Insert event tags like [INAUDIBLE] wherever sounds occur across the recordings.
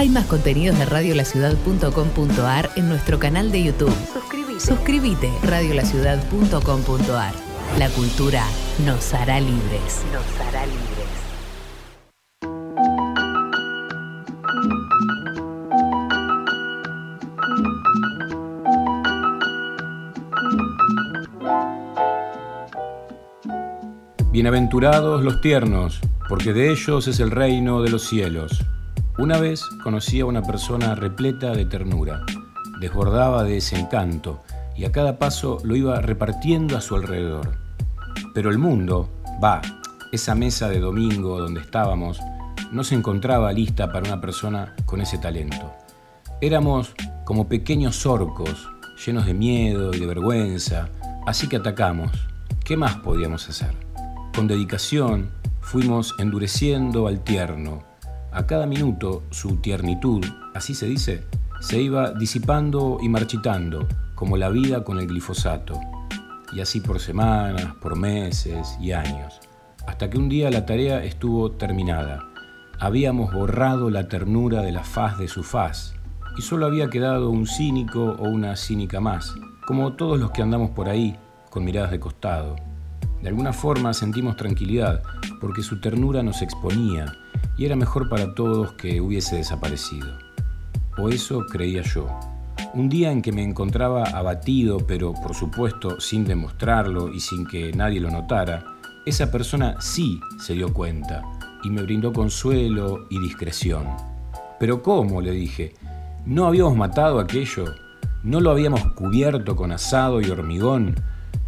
Hay más contenidos de radiolaciudad.com.ar en nuestro canal de YouTube. Suscríbete. Suscríbete, radiolaciudad.com.ar. La cultura nos hará libres. Nos hará libres. Bienaventurados los tiernos, porque de ellos es el reino de los cielos. Una vez conocí a una persona repleta de ternura, desbordaba de ese encanto y a cada paso lo iba repartiendo a su alrededor. Pero el mundo, va, esa mesa de domingo donde estábamos, no se encontraba lista para una persona con ese talento. Éramos como pequeños orcos, llenos de miedo y de vergüenza, así que atacamos. ¿Qué más podíamos hacer? Con dedicación fuimos endureciendo al tierno. A cada minuto su tiernitud, así se dice, se iba disipando y marchitando, como la vida con el glifosato. Y así por semanas, por meses y años. Hasta que un día la tarea estuvo terminada. Habíamos borrado la ternura de la faz de su faz, y solo había quedado un cínico o una cínica más, como todos los que andamos por ahí, con miradas de costado. De alguna forma sentimos tranquilidad, porque su ternura nos exponía y era mejor para todos que hubiese desaparecido. O eso creía yo. Un día en que me encontraba abatido, pero por supuesto sin demostrarlo y sin que nadie lo notara, esa persona sí se dio cuenta y me brindó consuelo y discreción. Pero ¿cómo? le dije. ¿No habíamos matado aquello? ¿No lo habíamos cubierto con asado y hormigón?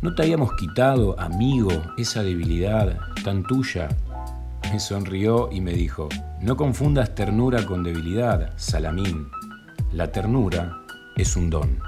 ¿No te habíamos quitado, amigo, esa debilidad tan tuya? Me sonrió y me dijo, no confundas ternura con debilidad, Salamín. La ternura es un don.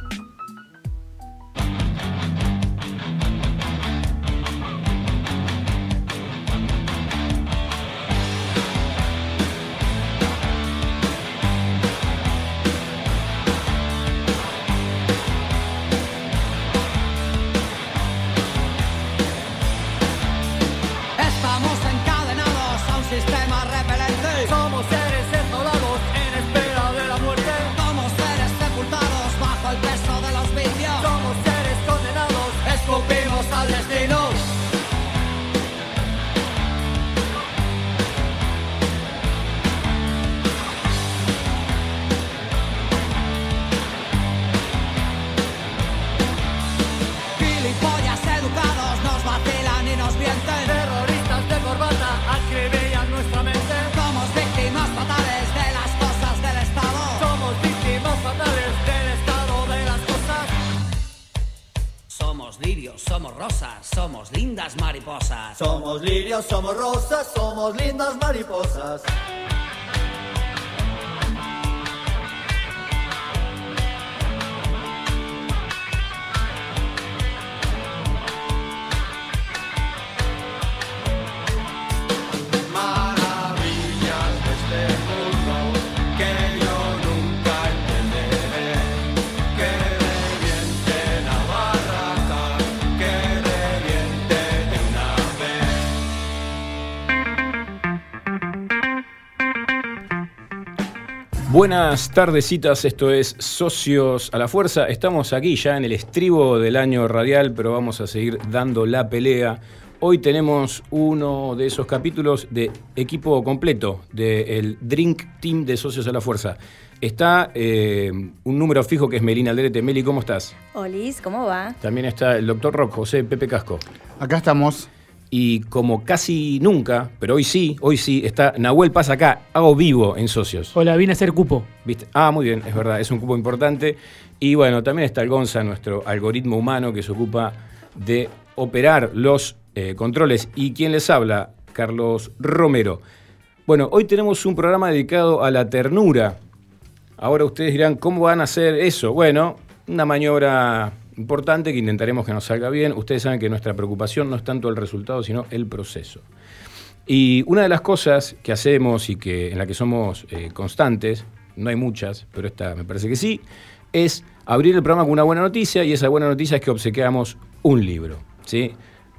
Buenas tardecitas, esto es Socios a la Fuerza. Estamos aquí ya en el estribo del año radial, pero vamos a seguir dando la pelea. Hoy tenemos uno de esos capítulos de equipo completo del Drink Team de Socios a la Fuerza. Está eh, un número fijo que es Melina Alderete. Meli, ¿cómo estás? Olis, ¿cómo va? También está el doctor Rock, José Pepe Casco. Acá estamos. Y como casi nunca, pero hoy sí, hoy sí, está Nahuel Paz acá, hago vivo en socios. Hola, vine a hacer cupo. ¿Viste? Ah, muy bien, es verdad, es un cupo importante. Y bueno, también está el Gonza, nuestro algoritmo humano que se ocupa de operar los eh, controles. Y quien les habla, Carlos Romero. Bueno, hoy tenemos un programa dedicado a la ternura. Ahora ustedes dirán, ¿cómo van a hacer eso? Bueno, una maniobra importante que intentaremos que nos salga bien. Ustedes saben que nuestra preocupación no es tanto el resultado, sino el proceso. Y una de las cosas que hacemos y que, en la que somos eh, constantes, no hay muchas, pero esta me parece que sí, es abrir el programa con una buena noticia y esa buena noticia es que obsequiamos un libro. ¿sí?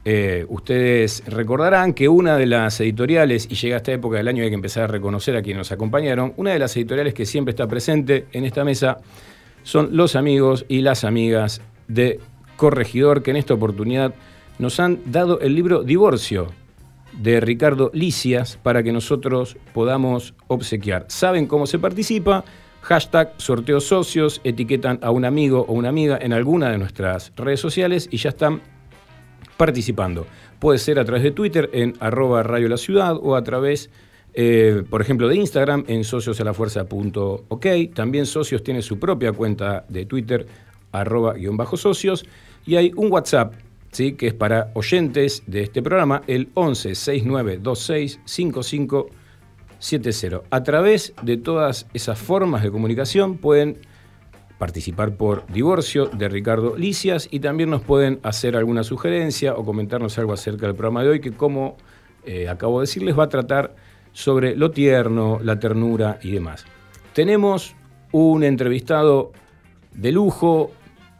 Eh, ustedes recordarán que una de las editoriales, y llega esta época del año hay que empezar a reconocer a quienes nos acompañaron, una de las editoriales que siempre está presente en esta mesa son los amigos y las amigas de Corregidor, que en esta oportunidad nos han dado el libro Divorcio de Ricardo Licias para que nosotros podamos obsequiar. ¿Saben cómo se participa? Hashtag sorteo socios, etiquetan a un amigo o una amiga en alguna de nuestras redes sociales y ya están participando. Puede ser a través de Twitter en arroba Radio La Ciudad o a través, eh, por ejemplo, de Instagram en sociosalafuerza.ok. También Socios tiene su propia cuenta de Twitter, arroba guion bajo socios. Y hay un WhatsApp ¿sí? que es para oyentes de este programa, el 11 69 26 55 70. A través de todas esas formas de comunicación pueden participar por Divorcio de Ricardo Licias y también nos pueden hacer alguna sugerencia o comentarnos algo acerca del programa de hoy que como eh, acabo de decirles va a tratar sobre lo tierno, la ternura y demás. Tenemos un entrevistado de lujo,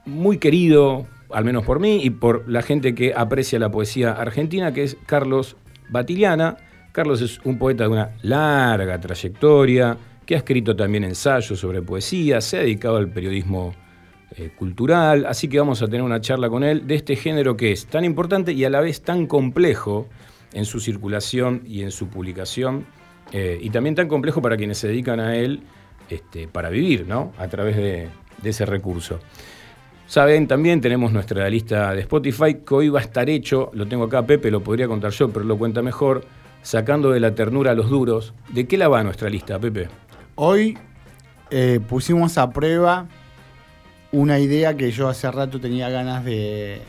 muy querido, al menos por mí y por la gente que aprecia la poesía argentina, que es Carlos Batiliana. Carlos es un poeta de una larga trayectoria, que ha escrito también ensayos sobre poesía, se ha dedicado al periodismo eh, cultural, así que vamos a tener una charla con él de este género que es tan importante y a la vez tan complejo en su circulación y en su publicación, eh, y también tan complejo para quienes se dedican a él este, para vivir, ¿no? A través de, de ese recurso. Saben, también tenemos nuestra lista de Spotify, que hoy va a estar hecho, lo tengo acá, Pepe, lo podría contar yo, pero lo cuenta mejor, sacando de la ternura a los duros. ¿De qué la va nuestra lista, Pepe? Hoy eh, pusimos a prueba una idea que yo hace rato tenía ganas de,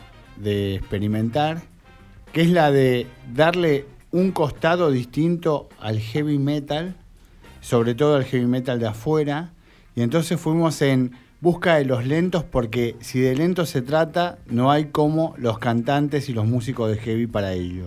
experimentar, que es la de darle un costado distinto al heavy metal, sobre todo al heavy metal de afuera, y entonces fuimos en busca de los lentos porque si de lentos se trata, no hay como los cantantes y los músicos de heavy para ello.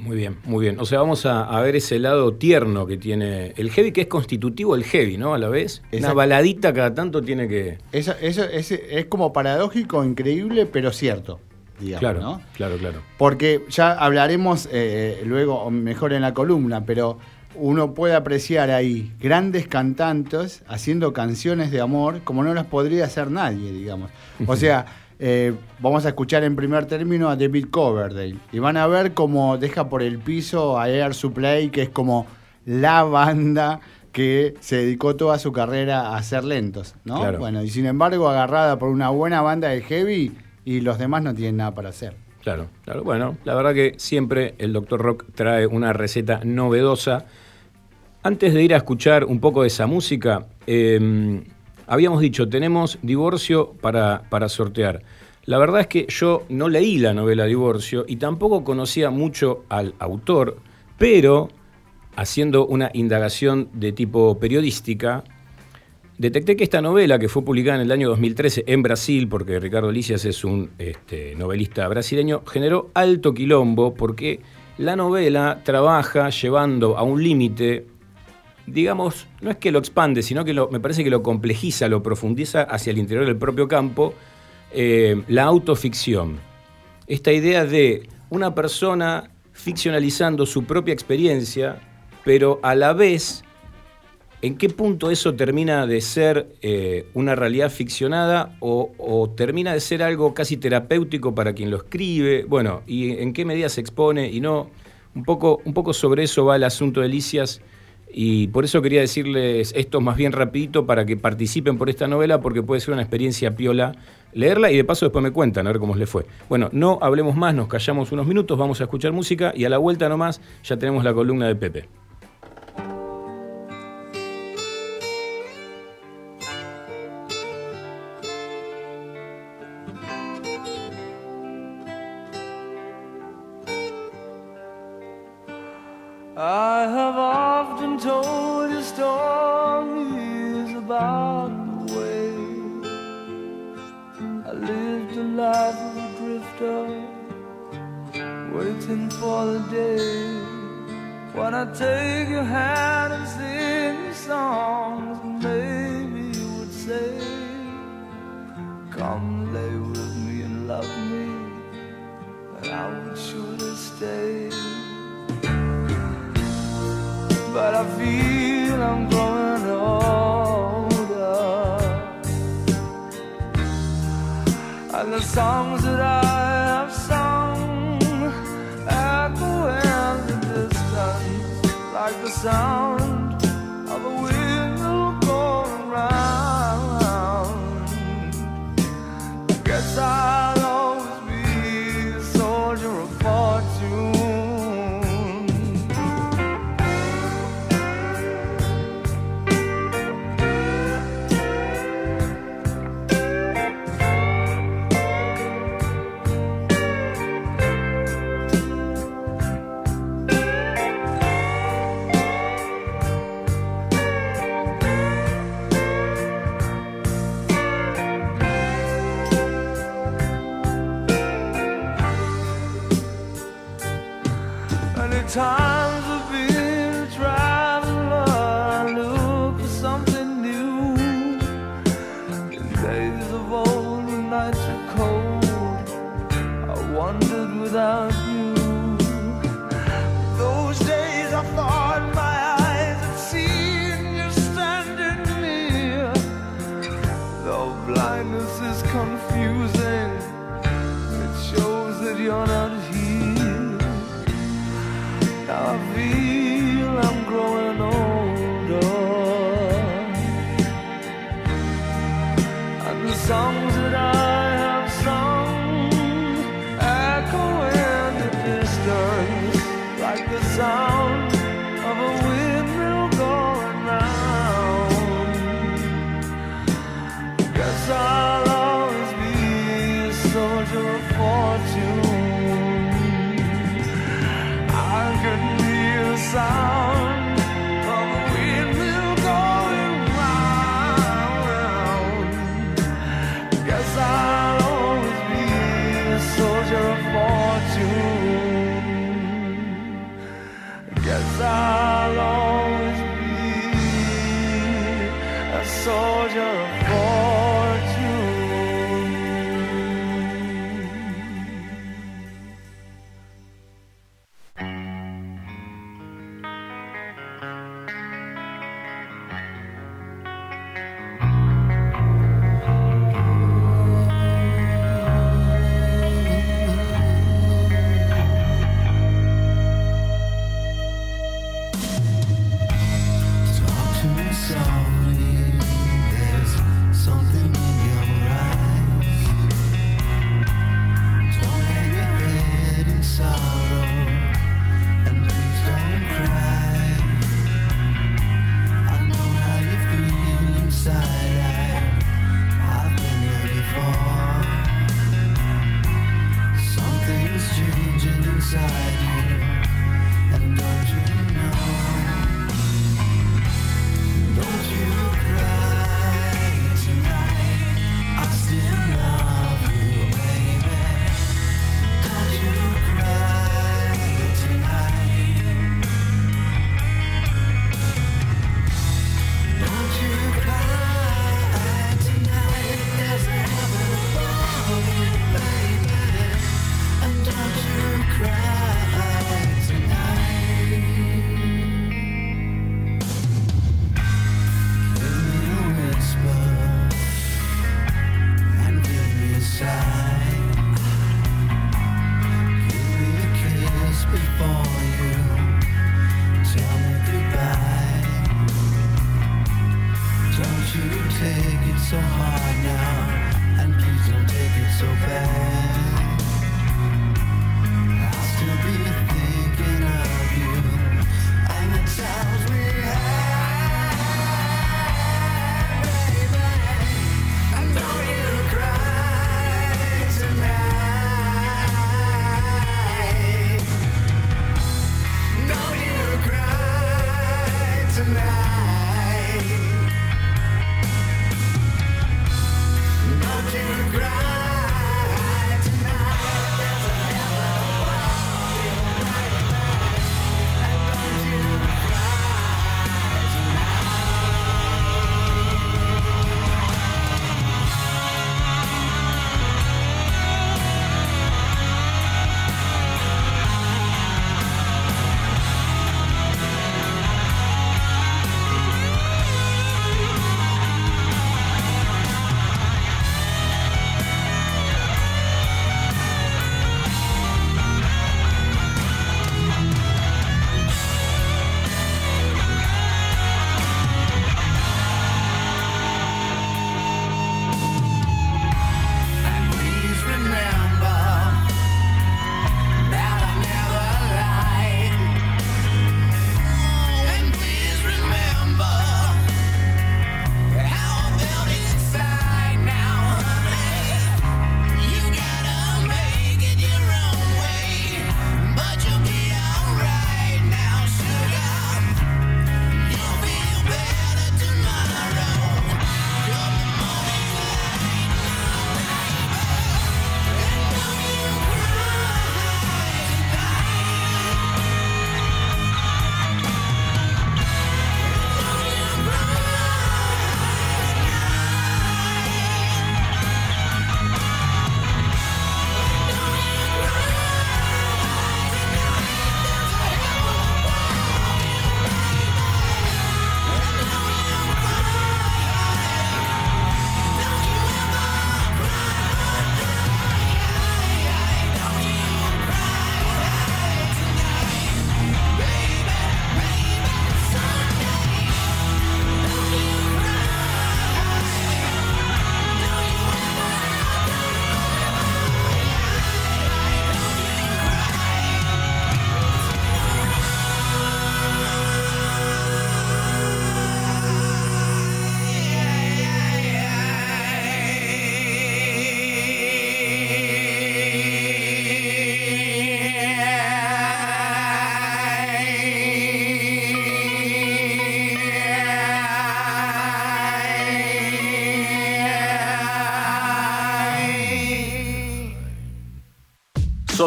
Muy bien, muy bien. O sea, vamos a, ver ese lado tierno que tiene el heavy, que es constitutivo el heavy, ¿no? A la vez. Una baladita cada tanto tiene que. Eso, eso es, es, como paradójico, increíble, pero cierto. Digamos, claro, ¿no? claro, claro. Porque ya hablaremos eh, luego, mejor en la columna, pero uno puede apreciar ahí grandes cantantes haciendo canciones de amor como no las podría hacer nadie, digamos. O sea, [LAUGHS] eh, vamos a escuchar en primer término a David Coverdale y van a ver cómo deja por el piso a Air Supply, que es como la banda que se dedicó toda su carrera a hacer lentos, ¿no? Bueno, y sin embargo agarrada por una buena banda de heavy y los demás no tienen nada para hacer. Claro, claro. Bueno, la verdad que siempre el Dr. Rock trae una receta novedosa. Antes de ir a escuchar un poco de esa música, em, Habíamos dicho, tenemos divorcio para, para sortear. La verdad es que yo no leí la novela Divorcio y tampoco conocía mucho al autor, pero haciendo una indagación de tipo periodística, detecté que esta novela, que fue publicada en el año 2013 en Brasil, porque Ricardo Licias es un este, novelista brasileño, generó alto quilombo porque la novela trabaja llevando a un límite digamos, no es que lo expande, sino que me parece que lo complejiza, lo profundiza hacia el interior del propio campo, eh, la autoficción. Esta idea de una persona ficcionalizando su propia experiencia, pero a la vez, ¿en qué punto eso termina de ser eh, una realidad ficcionada o, termina de ser algo casi terapéutico para quien lo escribe? Bueno, ¿y en qué medida se expone y no? Un poco, un poco sobre eso va el asunto de Licias y por eso quería decirles esto más bien rapidito para que participen por esta novela porque puede ser una experiencia piola leerla y de paso después me cuentan a ver cómo les fue. Bueno, no hablemos más, nos callamos unos minutos, vamos a escuchar música y a la vuelta nomás ya tenemos la columna de Pepe. I have often told you stories about the way I lived a life of a drifter, waiting for the day when I take your hand and sing you songs, and maybe you would say, Come lay with me and love me, and I would surely stay but I feel I'm growing older, and the songs that I have sung echo in the distance like the sound. you.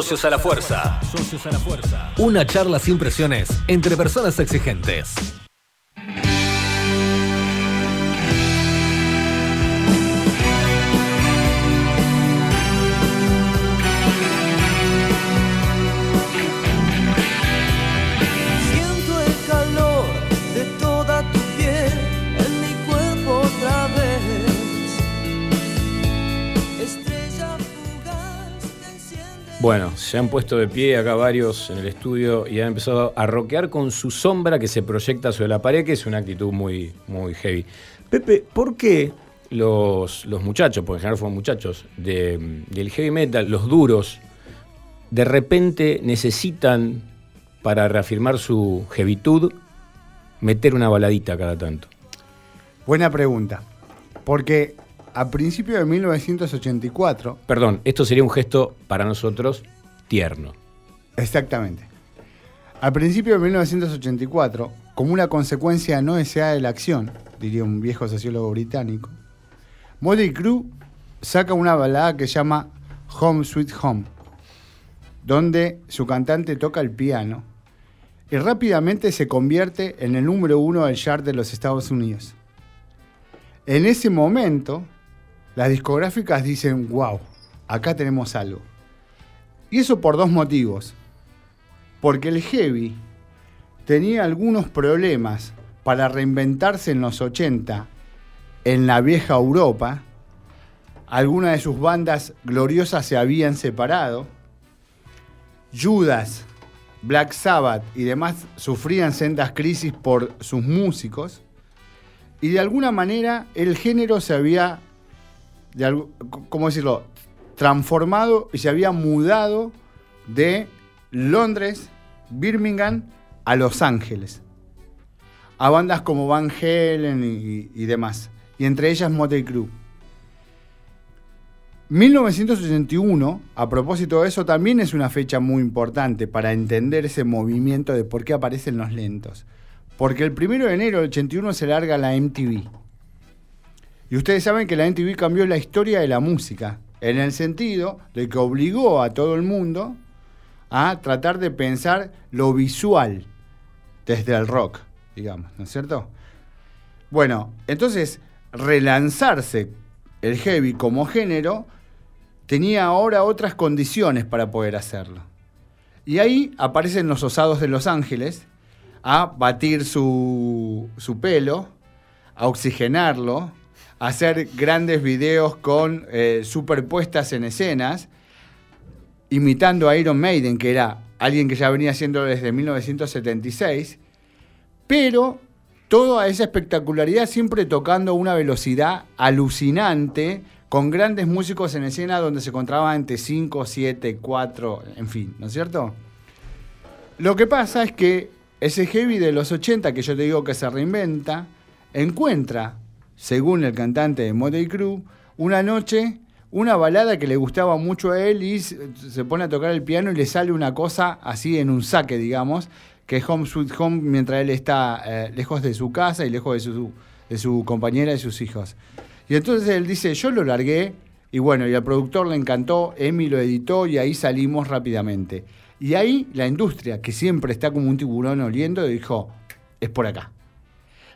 Socios a la Fuerza. Socios a la Fuerza. Una charla sin presiones entre personas exigentes. Se han puesto de pie acá varios en el estudio y han empezado a roquear con su sombra que se proyecta sobre la pared, que es una actitud muy, muy heavy. Pepe, ¿por qué los, los muchachos, porque en general fueron muchachos, de- del heavy metal, los duros, de repente necesitan, para reafirmar su heavitud, meter una baladita cada tanto? Buena pregunta. Porque a principios de 1984, Perdón, esto sería un gesto para nosotros exactamente, a principios de 1984, como una consecuencia no deseada de la acción, diría un viejo sociólogo británico, Motley Crue saca una balada que llama Home Sweet Home, donde su cantante toca el piano y rápidamente se convierte en el número uno del chart de los Estados Unidos. En ese momento, las discográficas dicen, wow, acá tenemos algo. Y eso por dos motivos. Porque el heavy tenía algunos problemas para reinventarse en los 80 en la vieja Europa. Algunas de sus bandas gloriosas se habían separado. Judas, Black Sabbath y demás sufrían sendas crisis por sus músicos. Y de alguna manera el género se había, ¿cómo decirlo?, transformado y se había mudado de Londres, Birmingham, a Los Ángeles. A bandas como Van Halen y, demás. Y entre ellas Motley Crue. 1981, a propósito de eso, también es una fecha muy importante para entender ese movimiento de por qué aparecen los lentos. Porque el primero de enero del 81 se larga la MTV. Y ustedes saben que la MTV cambió la historia de la música, en el sentido de que obligó a todo el mundo a tratar de pensar lo visual desde el rock, digamos, ¿no es cierto? Bueno, entonces relanzarse el heavy como género tenía ahora otras condiciones para poder hacerlo. Y ahí aparecen los osados de Los Ángeles a batir su, su pelo, a oxigenarlo, hacer grandes videos con eh, superpuestas en escenas, imitando a Iron Maiden, que era alguien que ya venía haciendo desde 1976, pero toda esa espectacularidad siempre tocando una velocidad alucinante, con grandes músicos en escena donde se encontraban entre 5, 7, 4, en fin, ¿no es cierto? Lo que pasa es que ese heavy de los 80, que yo te digo que se reinventa, encuentra, según el cantante de Motley Crue, una noche una balada que le gustaba mucho a él y se pone a tocar el piano y le sale una cosa así en un saque, digamos, que es Home Sweet Home mientras él está eh, lejos de su casa y lejos de su, de su compañera y sus hijos. Y entonces él dice, yo lo largué y bueno, y al productor le encantó, Emi lo editó y ahí salimos rápidamente. Y ahí la industria, que siempre está como un tiburón oliendo, dijo, es por acá.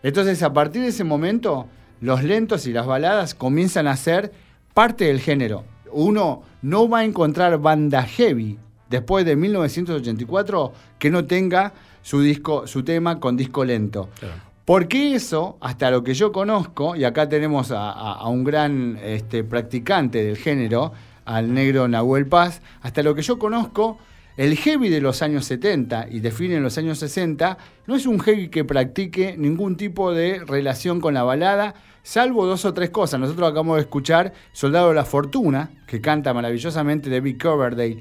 Entonces, a partir de ese momento, los lentos y las baladas comienzan a ser parte del género. Uno no va a encontrar banda heavy después de 1984 que no tenga su disco, su tema con disco lento. Porque eso, hasta lo que yo conozco, y acá tenemos a, a- a un gran este, practicante del género, al negro Nahuel Paz, hasta lo que yo conozco, el heavy de los años 70 y define en los años 60 no es un heavy que practique ningún tipo de relación con la balada, salvo dos o tres cosas. Nosotros acabamos de escuchar Soldado de la Fortuna, que canta maravillosamente David Coverdale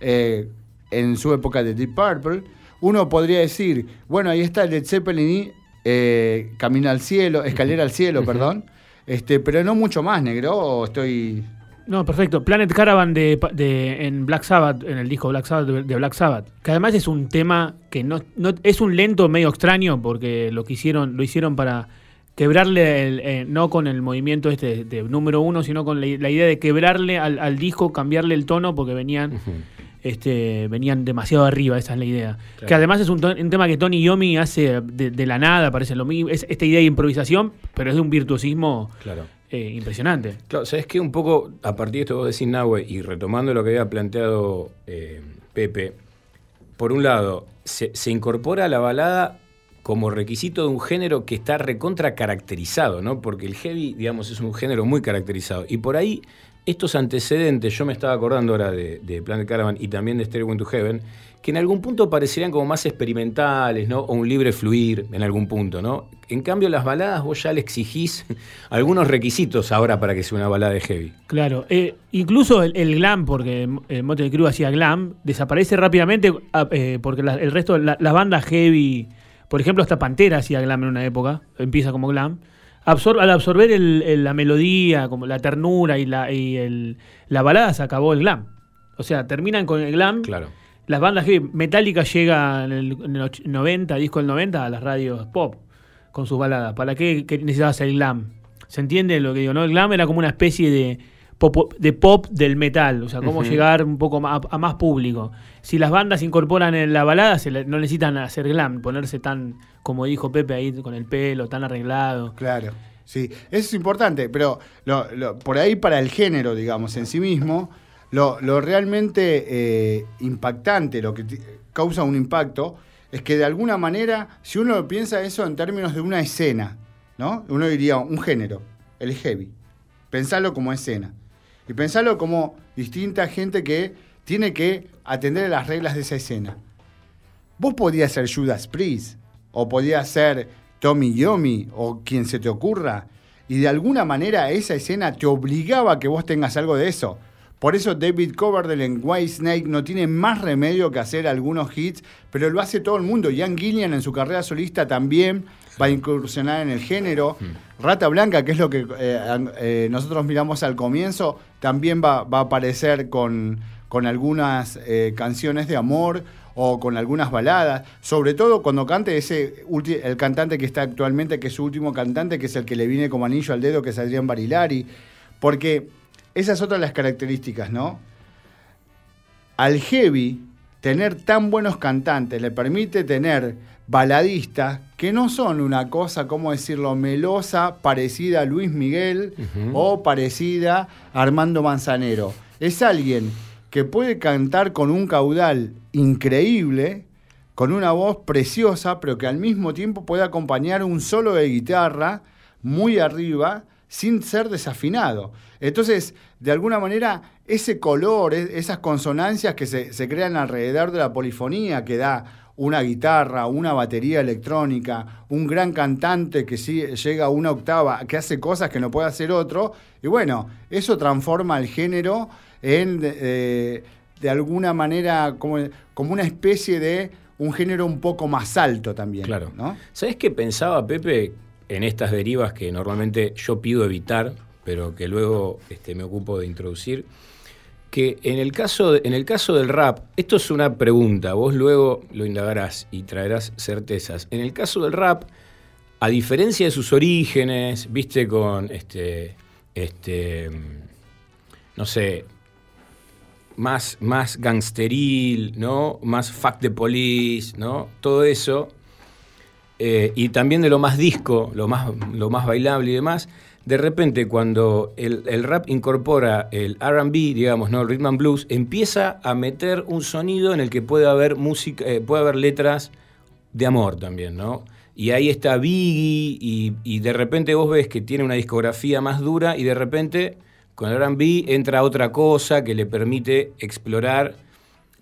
eh, en su época de Deep Purple. Uno podría decir, bueno, ahí está Led Zeppelin y eh, Camino al Cielo, Escalera al Cielo, perdón. Este, pero no mucho más, negro, estoy... No, perfecto. Planet Caravan de, de- en Black Sabbath, en el disco Black Sabbath de, Black Sabbath, que además es un tema que no, no es un lento medio extraño porque lo que hicieron, lo hicieron para quebrarle, el, eh, no con el movimiento este de, número uno, sino con la, la idea de quebrarle al, al disco, cambiarle el tono porque venían este, venían demasiado arriba, esa es la idea. Claro. Que además es un tema que Tony Yomi hace de, de la nada, parece lo mismo. Es esta idea de improvisación, pero es de un virtuosismo Claro. Eh, impresionante. Claro, ¿sabes qué? Un poco a partir de esto que vos decís, Nahue, y retomando lo que había planteado eh, Pepe, por un lado, se, incorpora la balada como requisito de un género que está recontra caracterizado, ¿no? Porque el heavy, digamos, es un género muy caracterizado. Y por ahí, estos antecedentes, yo me estaba acordando ahora de, de Planet Caravan y también de Stairway to Heaven, que en algún punto parecerían como más experimentales, ¿no? O un libre fluir en algún punto, ¿no? En cambio, las baladas vos ya le exigís [LAUGHS] algunos requisitos ahora para que sea una balada de heavy. Claro, eh, incluso el, el glam, porque eh, Motley Crue hacía glam, desaparece rápidamente ah, eh, porque la- el resto, la- las bandas heavy, por ejemplo, hasta Pantera hacía glam en una época, empieza como glam. Absor- al absorber el- el- la melodía, como la ternura y, la, y el- la balada, se acabó el glam. O sea, terminan con el glam. Claro. Las bandas heavy, Metallica llega en el, en el och- 90, disco del 90, a las radios pop con sus baladas. ¿Para qué, qué necesitabas el glam? ¿Se entiende lo que digo? ¿no? El glam era como una especie de pop, de pop del metal, o sea, cómo llegar un poco más, a, más público. Si las bandas incorporan en la balada, se le- no necesitan hacer glam, ponerse tan, como dijo Pepe ahí, con el pelo tan arreglado. Claro, sí, eso es importante, pero lo- lo- por ahí para el género, digamos, en sí mismo, lo, lo realmente eh, impactante, lo que causa un impacto, es que de alguna manera, si uno piensa eso en términos de una escena, ¿no? Uno diría un género, el heavy. Pensarlo como escena. Y pensarlo como distinta gente que tiene que atender a las reglas de esa escena. Vos podías ser Judas Priest, o podías ser Tommy Yomi, o quien se te ocurra, y de alguna manera esa escena te obligaba a que vos tengas algo de eso. Por eso David Coverdale en White Snake no tiene más remedio que hacer algunos hits, pero lo hace todo el mundo. Ian Gillian en su carrera solista también va a incursionar en el género. Rata Blanca, que es lo que eh, eh, nosotros miramos al comienzo, también va, va a aparecer con, con algunas eh, canciones de amor o con algunas baladas, sobre todo cuando cante ese el cantante que está actualmente, que es su último cantante, que es el que le viene como anillo al dedo, que es Adrián Barilari, porque esa es otra de las características, ¿no? Al heavy, tener tan buenos cantantes le permite tener baladistas que no son una cosa, ¿cómo decirlo?, melosa, parecida a Luis Miguel o parecida a Armando Manzanero. Es alguien que puede cantar con un caudal increíble, con una voz preciosa, pero que al mismo tiempo puede acompañar un solo de guitarra muy arriba sin ser desafinado. Entonces, de alguna manera, ese color, e- esas consonancias que se, se crean alrededor de la polifonía que da una guitarra, una batería electrónica, un gran cantante que sí llega a una octava, que hace cosas que no puede hacer otro, y bueno, eso transforma el género en, eh, de alguna manera, como, como una especie de un género un poco más alto también. Claro. ¿no? ¿Sabes qué pensaba Pepe en estas derivas que normalmente yo pido evitar, pero que luego este, me ocupo de introducir? Que en el, caso de- en el caso del rap, esto es una pregunta, vos luego lo indagarás y traerás certezas. En el caso del rap, a diferencia de sus orígenes, viste, con este, este, no sé, más, más gangsteril, ¿no? Más fuck the police, ¿no? Todo eso. Eh, y también de lo más disco, lo más, lo más bailable y demás. De repente, cuando el, el rap incorpora el RB, digamos, ¿no? El rhythm and blues, empieza a meter un sonido en el que puede haber música, eh, puede haber letras de amor también, ¿no? Y ahí está Biggie, y, y de repente vos ves que tiene una discografía más dura, y de repente con el RB entra otra cosa que le permite explorar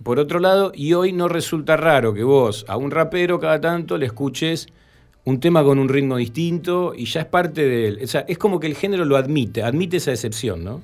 por otro lado, y hoy no resulta raro que vos a un rapero cada tanto le escuches un tema con un ritmo distinto y ya es parte del... O sea, es como que el género lo admite, admite esa excepción, ¿no?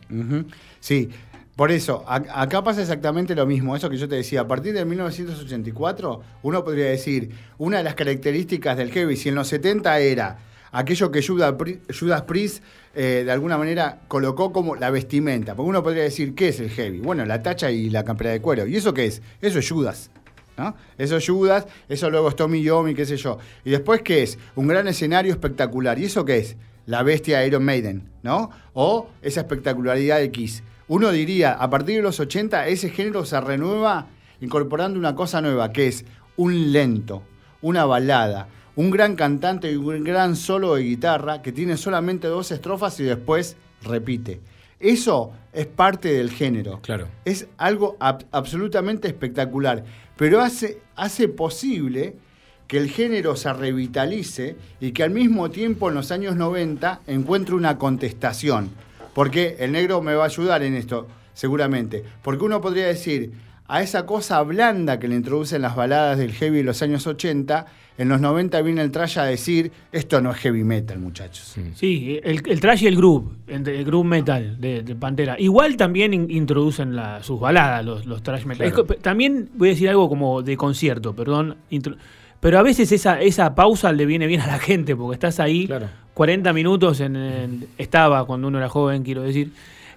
Sí, por eso, acá pasa exactamente lo mismo, eso que yo te decía, a partir de 1984, uno podría decir, una de las características del heavy, si en los 70 era aquello que Judas, Pri- Judas Priest eh, de alguna manera colocó como la vestimenta, porque uno podría decir, ¿qué es el heavy? Bueno, la tacha y la campera de cuero, ¿y eso qué es? Eso es Judas. ¿no? Eso es Judas, eso luego es Tommy Yomi, qué sé yo. Y después, ¿qué es? Un gran escenario espectacular. ¿Y eso qué es? La bestia Iron Maiden, ¿no? O esa espectacularidad de Kiss. uno diría, a partir de los 80 ese género se renueva incorporando una cosa nueva, que es un lento, una balada, un gran cantante y un gran solo de guitarra que tiene solamente dos estrofas y después repite. Eso es parte del género. Claro. Es algo ab- absolutamente espectacular, pero hace, hace posible que el género se revitalice y que al mismo tiempo en los años 90 encuentre una contestación. Porque el negro me va a ayudar en esto, seguramente. Porque uno podría decir, a esa cosa blanda que le introducen las baladas del heavy de los años 80, en los 90 viene el trash a decir, esto no es heavy metal, muchachos. Sí, el, el trash y el groove, el, el groove metal de, de Pantera. Igual también in- introducen la- sus baladas, los, los trash metal. Claro. Es co- también voy a decir algo como de concierto, perdón. intro- pero a veces esa, esa pausa le viene bien a la gente, porque estás ahí Claro. 40 minutos en, en- estaba cuando uno era joven, quiero decir,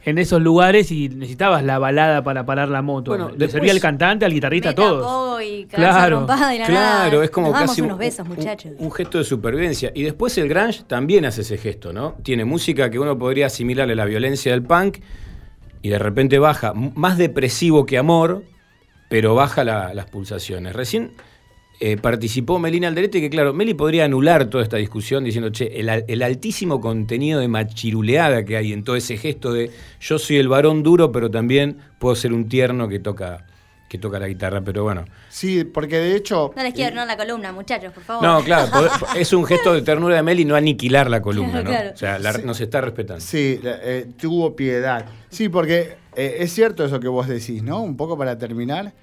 en esos lugares y necesitabas la balada para parar la moto. Bueno, Le servía al cantante, al guitarrista, a todos. y Claro. rompada y la nada. Claro, es como Nos damos casi unos un, besos, un- muchachos. un gesto de supervivencia. Y después el grunge también hace ese gesto, ¿no? Tiene música que uno podría asimilarle a la violencia del punk y de repente baja, más depresivo que amor, pero baja la- las pulsaciones. Recién eh, participó Melina Alderete, que claro, Meli podría anular toda esta discusión diciendo, che, el, el altísimo contenido de machiruleada que hay en todo ese gesto de yo soy el varón duro, pero también puedo ser un tierno que toca, que toca la guitarra, pero bueno. Sí, porque de hecho... No les quiero no la columna, muchachos, por favor. No, claro, [LAUGHS] es un gesto de ternura de Meli no aniquilar la columna, ¿no? Claro. O sea, la- nos está respetando. Sí, eh, tuvo piedad. Sí, porque eh, es cierto eso que vos decís, ¿no? Un poco para terminar.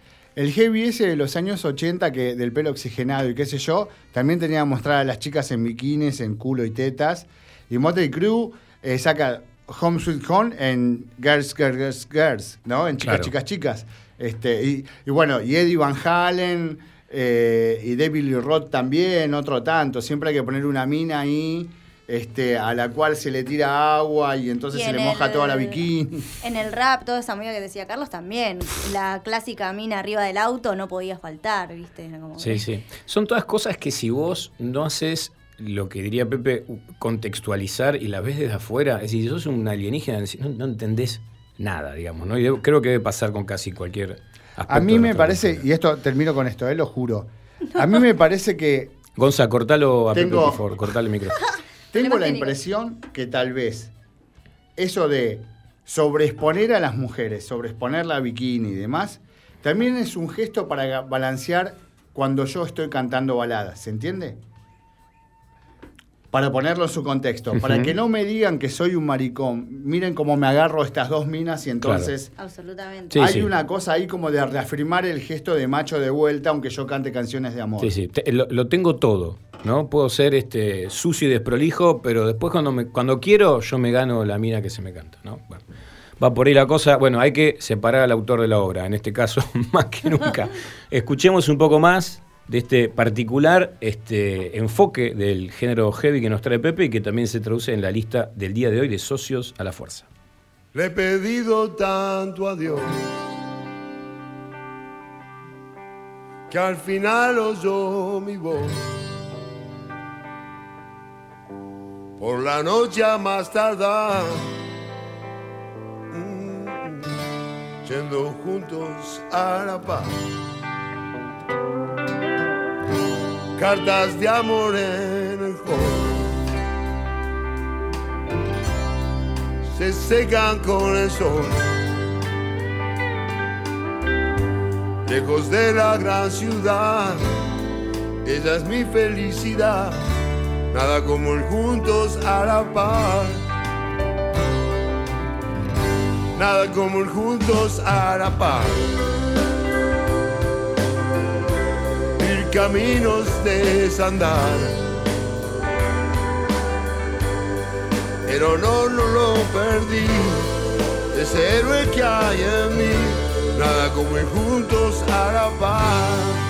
El heavy ese de los años 80, que del pelo oxigenado y qué sé yo, también tenía que mostrar a las chicas en bikinis, en culo y tetas. Y Motley Crue eh, saca Home Sweet Home en Girls, Girls, Girls, Girls, ¿no? En chicas, Claro. chicas, chicas. Este, y, y bueno, y Eddie Van Halen eh, y David Lee Roth también, otro tanto. Siempre hay que poner una mina ahí este, a la cual se le tira agua y entonces Y se en le moja el- toda la bikini. En el rap, todo esa movida que decía Carlos también. La clásica mina arriba del auto no podía faltar, ¿viste? Era como- Sí, sí. Son todas cosas que si vos no haces lo que diría Pepe, contextualizar y la ves desde afuera, es decir, si sos un alienígena, no, no entendés nada, digamos, ¿no? Y debo- creo que debe pasar con casi cualquier aspecto. A mí me parece, y esto termino con esto, eh, lo juro. [LAUGHS] A mí me parece que Gonza, cortalo a Pepe, por favor, cortale el micro. [LAUGHS] tengo la impresión que tal vez eso de sobreexponer a las mujeres, sobreexponer la bikini y demás, también es un gesto para balancear cuando yo estoy cantando baladas, ¿se entiende? Para ponerlo en su contexto, para que no me digan que soy un maricón, miren cómo me agarro estas dos minas y entonces Absolutamente. Sí, hay sí. una cosa ahí como de reafirmar el gesto de macho de vuelta, aunque yo cante canciones de amor. Sí, sí, te- lo, lo tengo todo, ¿no? Puedo ser este sucio y desprolijo, pero después cuando, cuando quiero yo me gano la mina que se me canta, ¿no? Bueno, va por ahí la cosa. Bueno, hay que separar al autor de la obra, en este caso [LAUGHS] más que nunca. Escuchemos un poco más de este particular este, enfoque del género heavy que nos trae Pepe y que también se traduce en la lista del día de hoy de socios a la fuerza. Le he pedido tanto a Dios que al final oyó mi voz. Por la noche a más tardar, mm, yendo juntos a la paz. Cartas de amor en el hall. se secan con el sol. Lejos de la gran ciudad, esa es mi felicidad. Nada como el juntos a la par. Nada como el juntos a la par. Ir caminos de desandar. El honor no lo perdí, ese héroe que hay en mí, nada como ir juntos a la paz.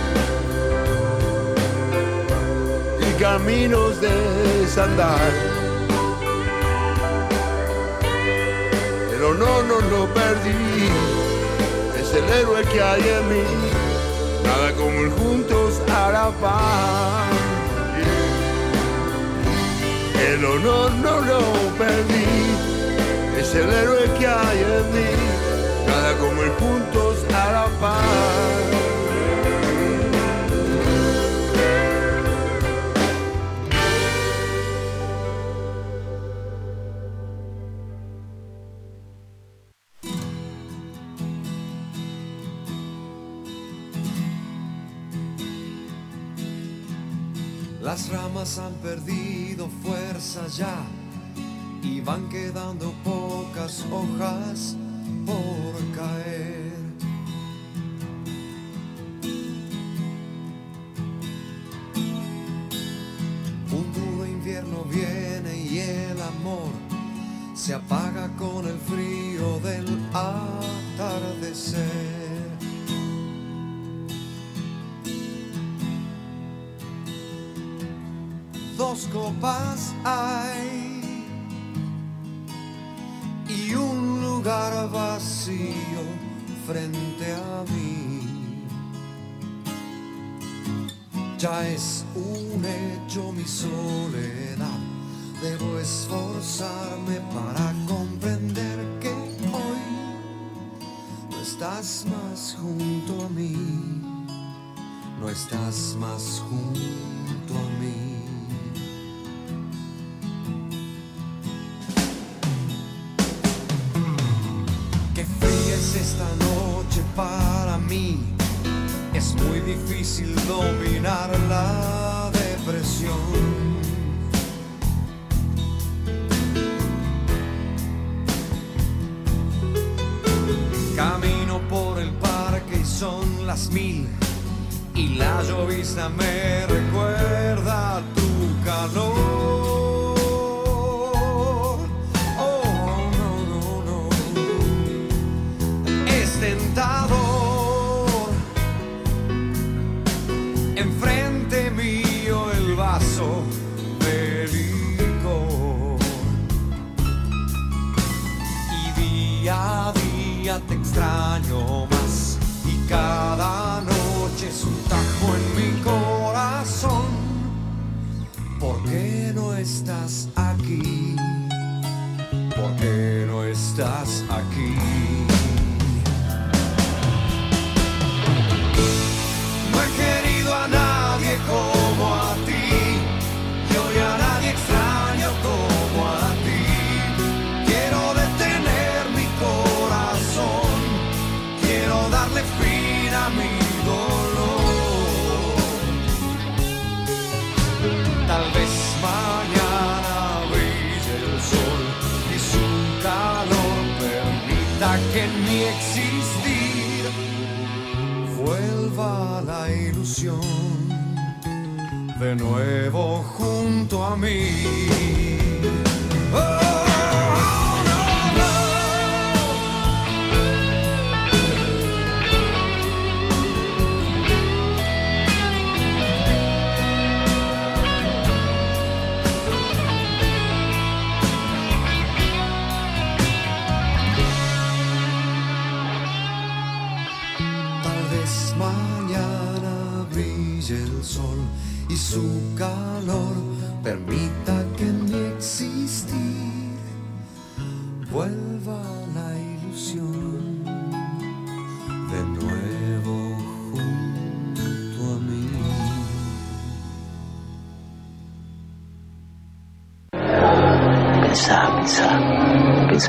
caminos de desandar. Pero no, no lo perdí, es el héroe que hay en mí. Nada como ir juntos la paz. El honor no lo perdí, es el héroe que hay en mí. Nada como ir juntos la paz. Han perdido fuerza ya y van quedando pocas hojas por caer. Un duro invierno viene y el amor se apaga con el frío copas hay y un lugar vacío frente a mí. Ya es un hecho mi soledad. Debo esforzarme para comprender que hoy no estás más junto a mí. No estás más junto a mí. Dominar la depresión. Camino por el parque y son las mil. Y la llovizna me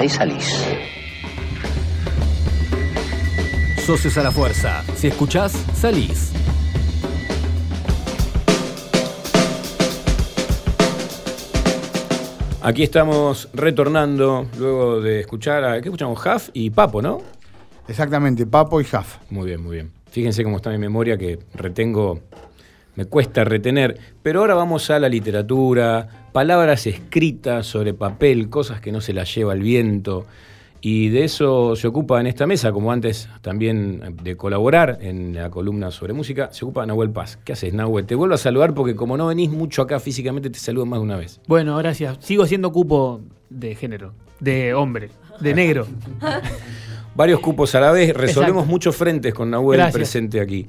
salís. Socios a la fuerza. Si escuchás, salís. Aquí estamos retornando luego de escuchar a. ¿Qué escuchamos? Huff y Papo, ¿no? Exactamente, Papo y Huff. Muy bien, muy bien. Fíjense cómo está mi memoria que retengo. Me cuesta retener. Pero ahora vamos a la literatura, palabras escritas sobre papel, cosas que no se las lleva el viento. Y de eso se ocupa en esta mesa, como antes también de colaborar en la columna sobre música, se ocupa Nahuel Paz. ¿Qué haces, Nahuel? Te vuelvo a saludar porque como no venís mucho acá físicamente, te saludo más de una vez. Bueno, gracias. Sigo siendo cupo de género, de hombre, de negro. [LAUGHS] Varios cupos a la vez, resolvemos Exacto. muchos frentes con Nahuel Gracias. presente aquí.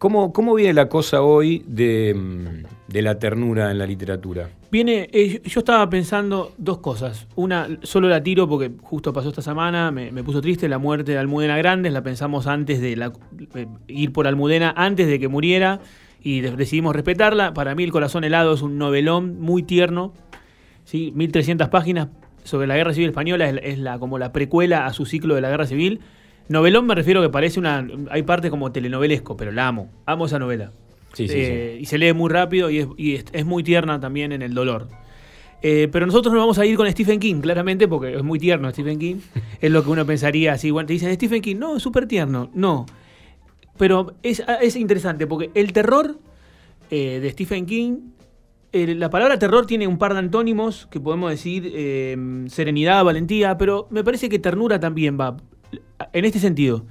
¿Cómo, ¿Cómo viene la cosa hoy de, mm, de la ternura en la literatura? Viene, eh, yo estaba pensando dos cosas. Una, solo la tiro porque justo pasó esta semana, me, puso triste la muerte de Almudena Grandes, la pensamos antes de la- eh, ir por Almudena, antes de que muriera, y de- decidimos respetarla. Para mí El corazón helado es un novelón muy tierno, ¿sí? 1300 páginas sobre la guerra civil española, es, es la, como la precuela a su ciclo de la guerra civil. Novelón me refiero que parece una, hay parte como telenovelesco, pero la amo, amo esa novela. Sí, sí, Eh, Y se lee muy rápido y es, y es- es muy tierna también en el dolor. Eh, pero nosotros nos vamos a ir con Stephen King, claramente, porque es muy tierno Stephen King. [LAUGHS] es lo que uno pensaría así. Bueno, te dicen Stephen King, no, es súper tierno. No. Pero es, es interesante porque el terror eh, de Stephen King, la palabra terror tiene un par de antónimos que podemos decir serenidad, valentía, pero me parece que ternura también va. En este sentido,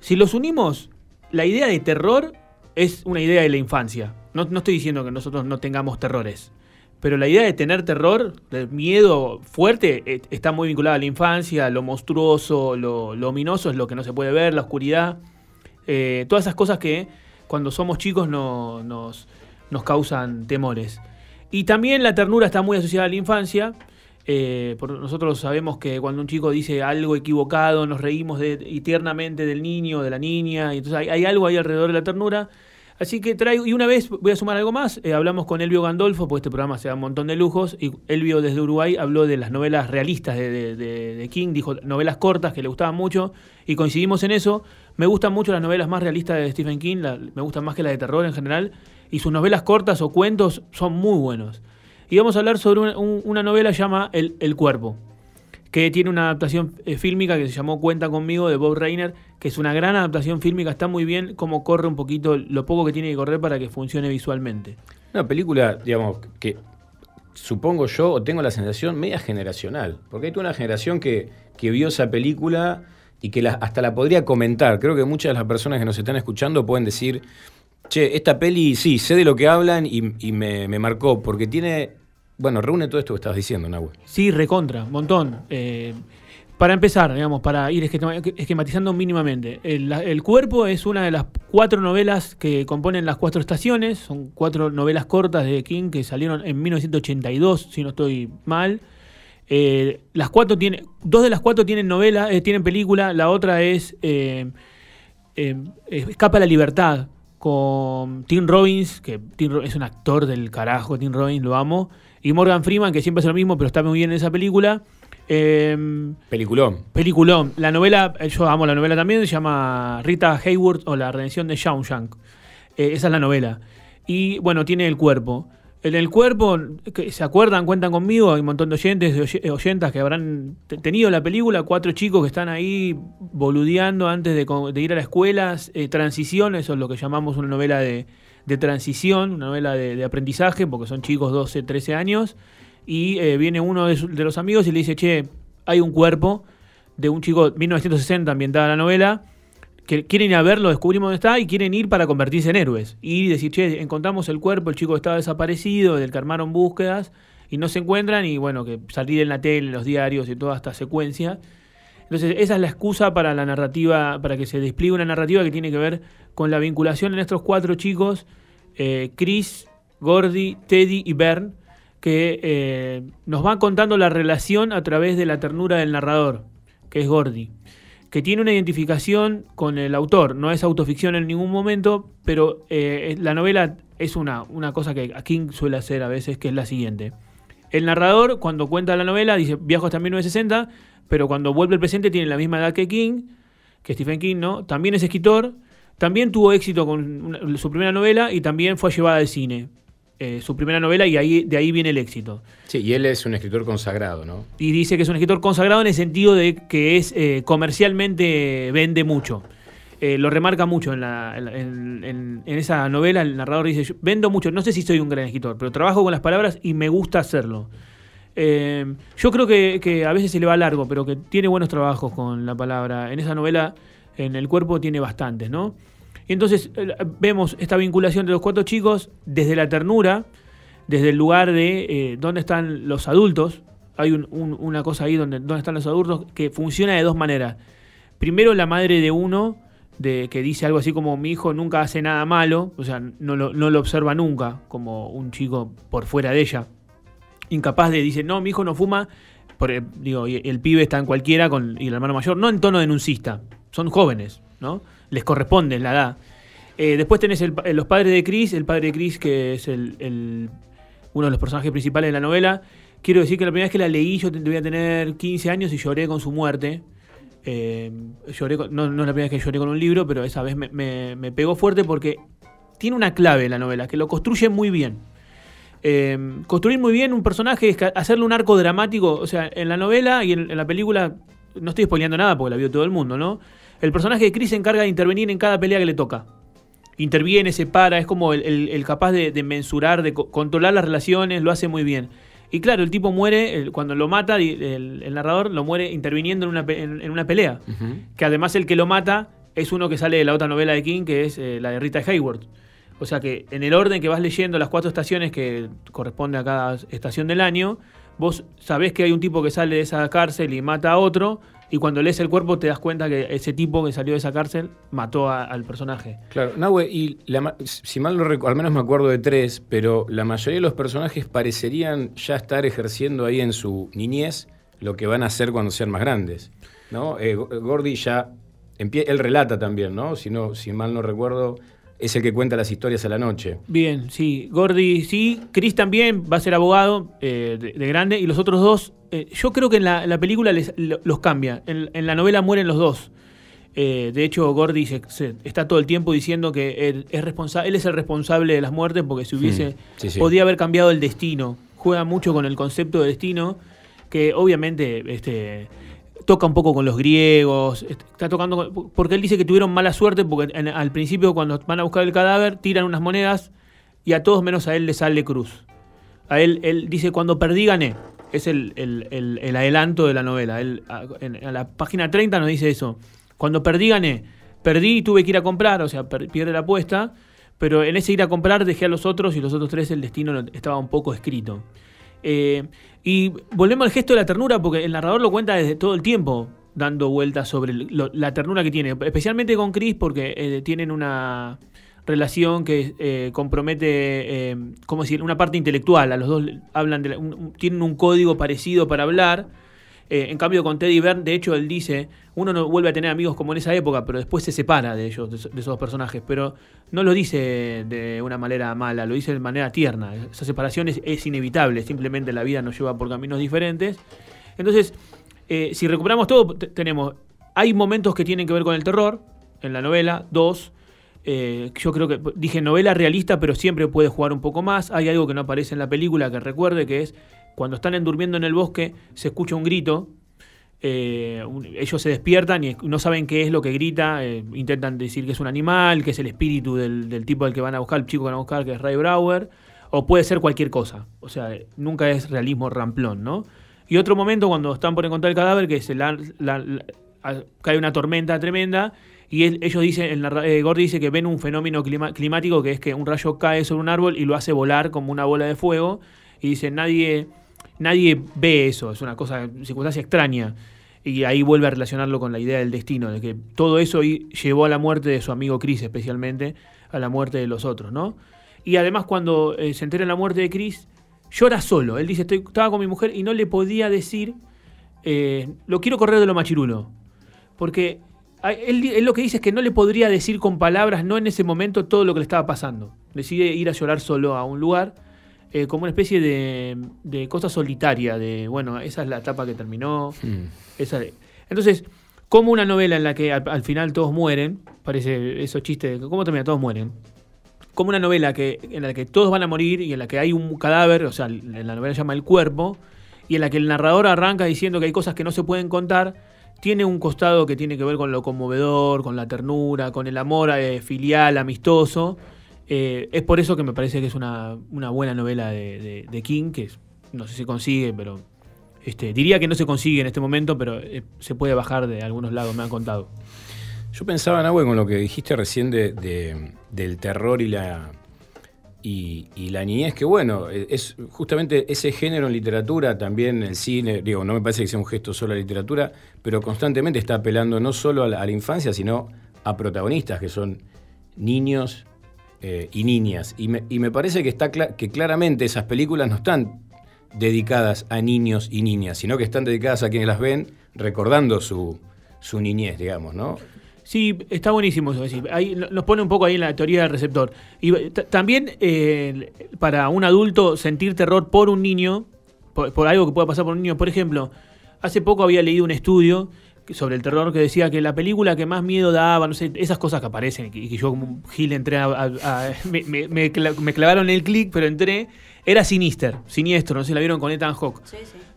si los unimos, la idea de terror es una idea de la infancia. No, no estoy diciendo que nosotros no tengamos terrores. Pero la idea de tener terror, de miedo fuerte, eh, está muy vinculada a la infancia, lo monstruoso, lo, lo ominoso es lo que no se puede ver, la oscuridad. Eh, todas esas cosas que cuando somos chicos no- nos, nos causan temores. Y también la ternura está muy asociada a la infancia. Eh, nosotros sabemos que cuando un chico dice algo equivocado, nos reímos de, y tiernamente del niño, de la niña, y entonces hay, hay algo ahí alrededor de la ternura. Así que traigo, y una vez voy a sumar algo más, eh, hablamos con Elvio Gandolfo, porque este programa se da un montón de lujos, y Elvio desde Uruguay habló de las novelas realistas de, King, dijo novelas cortas que le gustaban mucho, y coincidimos en eso. Me gustan mucho las novelas más realistas de Stephen King, me gustan más que las de terror en general, y sus novelas cortas o cuentos son muy buenos. Y vamos a hablar sobre una, un- una novela llama El, El Cuerpo, que tiene una adaptación eh, fílmica que se llamó Cuenta conmigo de Bob Reiner, que es una gran adaptación fílmica, está muy bien cómo corre un poquito, lo poco que tiene que correr para que funcione visualmente. Una película, digamos, que supongo yo, o tengo la sensación, media generacional. Porque hay toda una generación que, que vio esa película y que hasta la podría comentar. Creo que muchas de las personas que nos están escuchando pueden decir, che, esta peli, sí, sé de lo que hablan y, me marcó, porque tiene, bueno, reúne todo esto que estabas diciendo, Nahue. Sí, recontra, montón. Eh, para empezar, digamos, para ir esquema- esquematizando mínimamente, el, cuerpo es una de las cuatro novelas que componen las cuatro estaciones, son cuatro novelas cortas de King que salieron en 1982, si no estoy mal. Eh, las cuatro tiene, dos de las cuatro tienen novela, eh, tienen película, la otra es Escapa a la libertad con Tim Robbins, que es un actor del carajo, Tim Robbins, lo amo, y Morgan Freeman, que siempre hace lo mismo, pero está muy bien en esa película. Eh, Peliculón. Peliculón. La novela, eh, yo amo la novela también, se llama Rita Hayworth o La redención de Shawshank. Eh, esa es la novela. Y bueno, tiene el cuerpo. En el cuerpo, que ¿se acuerdan? Cuentan conmigo, hay un montón de oyentes, de oy- oyentas que habrán te- tenido la película, cuatro chicos que están ahí boludeando antes de ir a la escuela, eh, transición, eso es lo que llamamos una novela de, de transición, una novela de, aprendizaje, porque son chicos 12, 13 años, y eh, viene uno de, de los amigos y le dice, che, hay un cuerpo de un chico 1960 ambientada la novela, que quieren ir a verlo, descubrimos dónde está y quieren ir para convertirse en héroes. Y decir, che, encontramos el cuerpo, el chico estaba desaparecido, del que armaron búsquedas y no se encuentran y bueno, que salir en la tele, en los diarios y toda esta secuencia. Entonces, esa es la excusa para la narrativa, para que se despliegue una narrativa que tiene que ver con la vinculación en estos cuatro chicos, eh, Chris, Gordy, Teddy y Bern, que eh, nos van contando la relación a través de la ternura del narrador, que es Gordy que tiene una identificación con el autor. No es autoficción en ningún momento, pero eh, la novela es una, una cosa que a King suele hacer a veces, que es la siguiente. El narrador, cuando cuenta la novela, dice, viajo hasta 1960, pero cuando vuelve al presente tiene la misma edad que King, que Stephen King, ¿no? También es escritor, también tuvo éxito con una- su primera novela y también fue llevada al cine. eh, su primera novela y ahí, de ahí viene el éxito. Sí, y él es un escritor consagrado, ¿no? Y dice que es un escritor consagrado en el sentido de que es eh, comercialmente vende mucho. Eh, lo remarca mucho en, la- en- en- en- en esa novela. El narrador dice: "Yo Vendo mucho, no sé si soy un gran escritor, pero trabajo con las palabras y me gusta hacerlo. Eh, yo creo que, a veces se le va largo, pero que tiene buenos trabajos con la palabra. En esa novela, en el cuerpo, tiene bastantes, ¿no? Y entonces eh, vemos esta vinculación de los cuatro chicos desde la ternura, desde el lugar de eh, dónde están los adultos. Hay un- un- una cosa ahí donde dónde están los adultos que funciona de dos maneras. Primero, la madre de uno, que dice algo así como: Mi hijo nunca hace nada malo, o sea, no lo observa nunca, como un chico por fuera de ella. Incapaz de, dice: No, mi hijo no fuma. Por, eh, digo, el pibe está en cualquiera con, y el hermano mayor, no en tono denuncista, son jóvenes, ¿no? Les corresponde la edad. Eh, después tenés el eh, los padres de Chris, el padre de Chris, que es el, uno de los personajes principales de la novela. Quiero decir que la primera vez que la leí, yo debía tener 15 años y lloré con su muerte. Lloré con- no, no es la primera vez que lloré con un libro, pero esa vez me, me- me pegó fuerte porque tiene una clave la novela, que lo construye muy bien. Eh, construir muy bien un personaje hacerle un arco dramático. O sea, en la novela y en, en la película, no estoy spoileando nada porque la vio todo el mundo, ¿no? El personaje de Chris se encarga de intervenir en cada pelea que le toca. Interviene, se para, es como el, el- el capaz de, de mensurar, de co- controlar las relaciones, lo hace muy bien. Y claro, el tipo muere, el- cuando lo mata, el, narrador lo muere interviniendo en una, en- en una pelea. Que además el que lo mata es uno que sale de la otra novela de King, que es eh, la de Rita Hayworth. O sea que en el orden que vas leyendo las cuatro estaciones que corresponde a cada estación del año, vos sabés que hay un tipo que sale de esa cárcel y mata a otro, y cuando lees el cuerpo te das cuenta que ese tipo que salió de esa cárcel mató al personaje. Claro, Nahue, y si mal no recuerdo, al menos me acuerdo de tres, pero la mayoría de los personajes parecerían ya estar ejerciendo ahí en su niñez lo que van a hacer cuando sean más grandes. ¿no? Eh, Go- Gordy ya, él relata también, ¿no? Si, no, si mal no recuerdo, es el que cuenta las historias a la noche. Bien, sí. Gordy sí. Chris también va a ser abogado eh, de, de grande. Y los otros dos, eh, yo creo que en la, en la película les- lo- los cambia. En, en la novela mueren los dos. Eh, de hecho, Gordy se- se- está todo el tiempo diciendo que él es, responsa- él es el responsable de las muertes porque si hubiese... Hmm, sí, sí. Podía haber cambiado el destino. Juega mucho con el concepto de destino que obviamente este, toca un poco con los griegos, est- está tocando con- porque él dice que tuvieron mala suerte porque al principio cuando van a buscar el cadáver tiran unas monedas y a todos menos a él le sale cruz. A él, él dice cuando perdí gané. Es el, el- el- el adelanto de la novela. A, en- la página 30 nos dice eso. Cuando perdí gané. Perdí y tuve que ir a comprar, o sea, pierde la apuesta. Pero en ese ir a comprar dejé a los otros y los otros tres el destino no- estaba un poco escrito. Eh, y volvemos al gesto de la ternura, porque el narrador lo cuenta desde todo el tiempo, dando vueltas sobre lo- la ternura que tiene. Especialmente con Chris, porque eh, tienen una relación que eh, compromete, eh, ¿cómo decir?, una parte intelectual. A los dos hablan de la- tienen un código parecido para hablar. Eh, en cambio, con Teddy Bern, de hecho, él dice, uno no vuelve a tener amigos como en esa época, pero después se separa de ellos, de, esos- personajes. Pero no lo dice de una manera mala, lo dice de manera tierna. Esa separación es, inevitable, simplemente la vida nos lleva por caminos diferentes. Entonces, eh, si recuperamos todo, te- tenemos, hay momentos que tienen que ver con el terror, en la novela, dos. Eh, yo creo que dije novela realista, pero siempre puede jugar un poco más. Hay algo que no aparece en la película que recuerde, que es cuando están en- durmiendo en el bosque, se escucha un grito. eh, ellos se despiertan y no saben qué es lo que grita. eh, intentan decir que es un animal, que es el espíritu del, del tipo al que van a buscar, el chico que van a buscar, que es Ray Brower. O puede ser cualquier cosa. O sea, nunca es realismo ramplón, ¿no? Y otro momento cuando están por encontrar el cadáver, que se la- cae una tormenta tremenda y ellos dicen, el eh, Gordy dice que ven un fenómeno climático que es que un rayo cae sobre un árbol y lo hace volar como una bola de fuego y dice nadie nadie ve eso, es una cosa circunstancia extraña y ahí vuelve a relacionarlo con la idea del destino, de que todo eso llevó a la muerte de su amigo Chris especialmente, a la muerte de los otros, ¿no? Y además cuando eh, se entera de la muerte de Chris llora solo, él dice estaba con mi mujer y no le podía decir eh, lo quiero correr de lo machirulo. Porque él lo que dice es que no le podría decir con palabras, no en ese momento, todo lo que le estaba pasando. Decide ir a llorar solo a un lugar, eh, como una especie de, de cosa solitaria, de, bueno, esa es la etapa que terminó. esa de- Entonces, como una novela en la que al, al final todos mueren, parece esos chistes de ¿cómo termina? Todos mueren. como una novela que, en la que todos van a morir y en la que hay un cadáver, o sea, en la novela se llama El Cuerpo, y en la que el narrador arranca diciendo que hay cosas que no se pueden contar, tiene un costado que tiene que ver con lo conmovedor, con la ternura, con el amor eh, filial, amistoso. Eh, es por eso que me parece que es una, una buena novela de, King, que no sé si consigue, pero este, diría que no se consigue en este momento, pero eh, se puede bajar de algunos lados, me han contado. Yo pensaba, Nahue, con lo que dijiste recién de, de- del terror y la, y, la niñez, que bueno, eh, es justamente ese género en literatura, también en cine, digo, no me parece que sea un gesto solo a la literatura, pero constantemente está apelando no solo a la infancia, sino a protagonistas que son niños eh, y niñas. Y me, y me parece que, está cla- que claramente esas películas no están dedicadas a niños y niñas, sino que están dedicadas a quienes las ven recordando su, su niñez, digamos, ¿no? Sí, está buenísimo eso. nos pone un poco ahí en la teoría del receptor. Y también eh, para un adulto sentir terror por un niño, por, algo que pueda pasar por un niño, por ejemplo, hace poco había leído un estudio sobre el terror que decía que la película que más miedo daba, no sé, esas cosas que aparecen y que, yo como gil entré a... a- a- me, me- me cla- me clavaron el clic, pero entré, era Sinister, Siniestro, no sé la vieron con Ethan Hawke.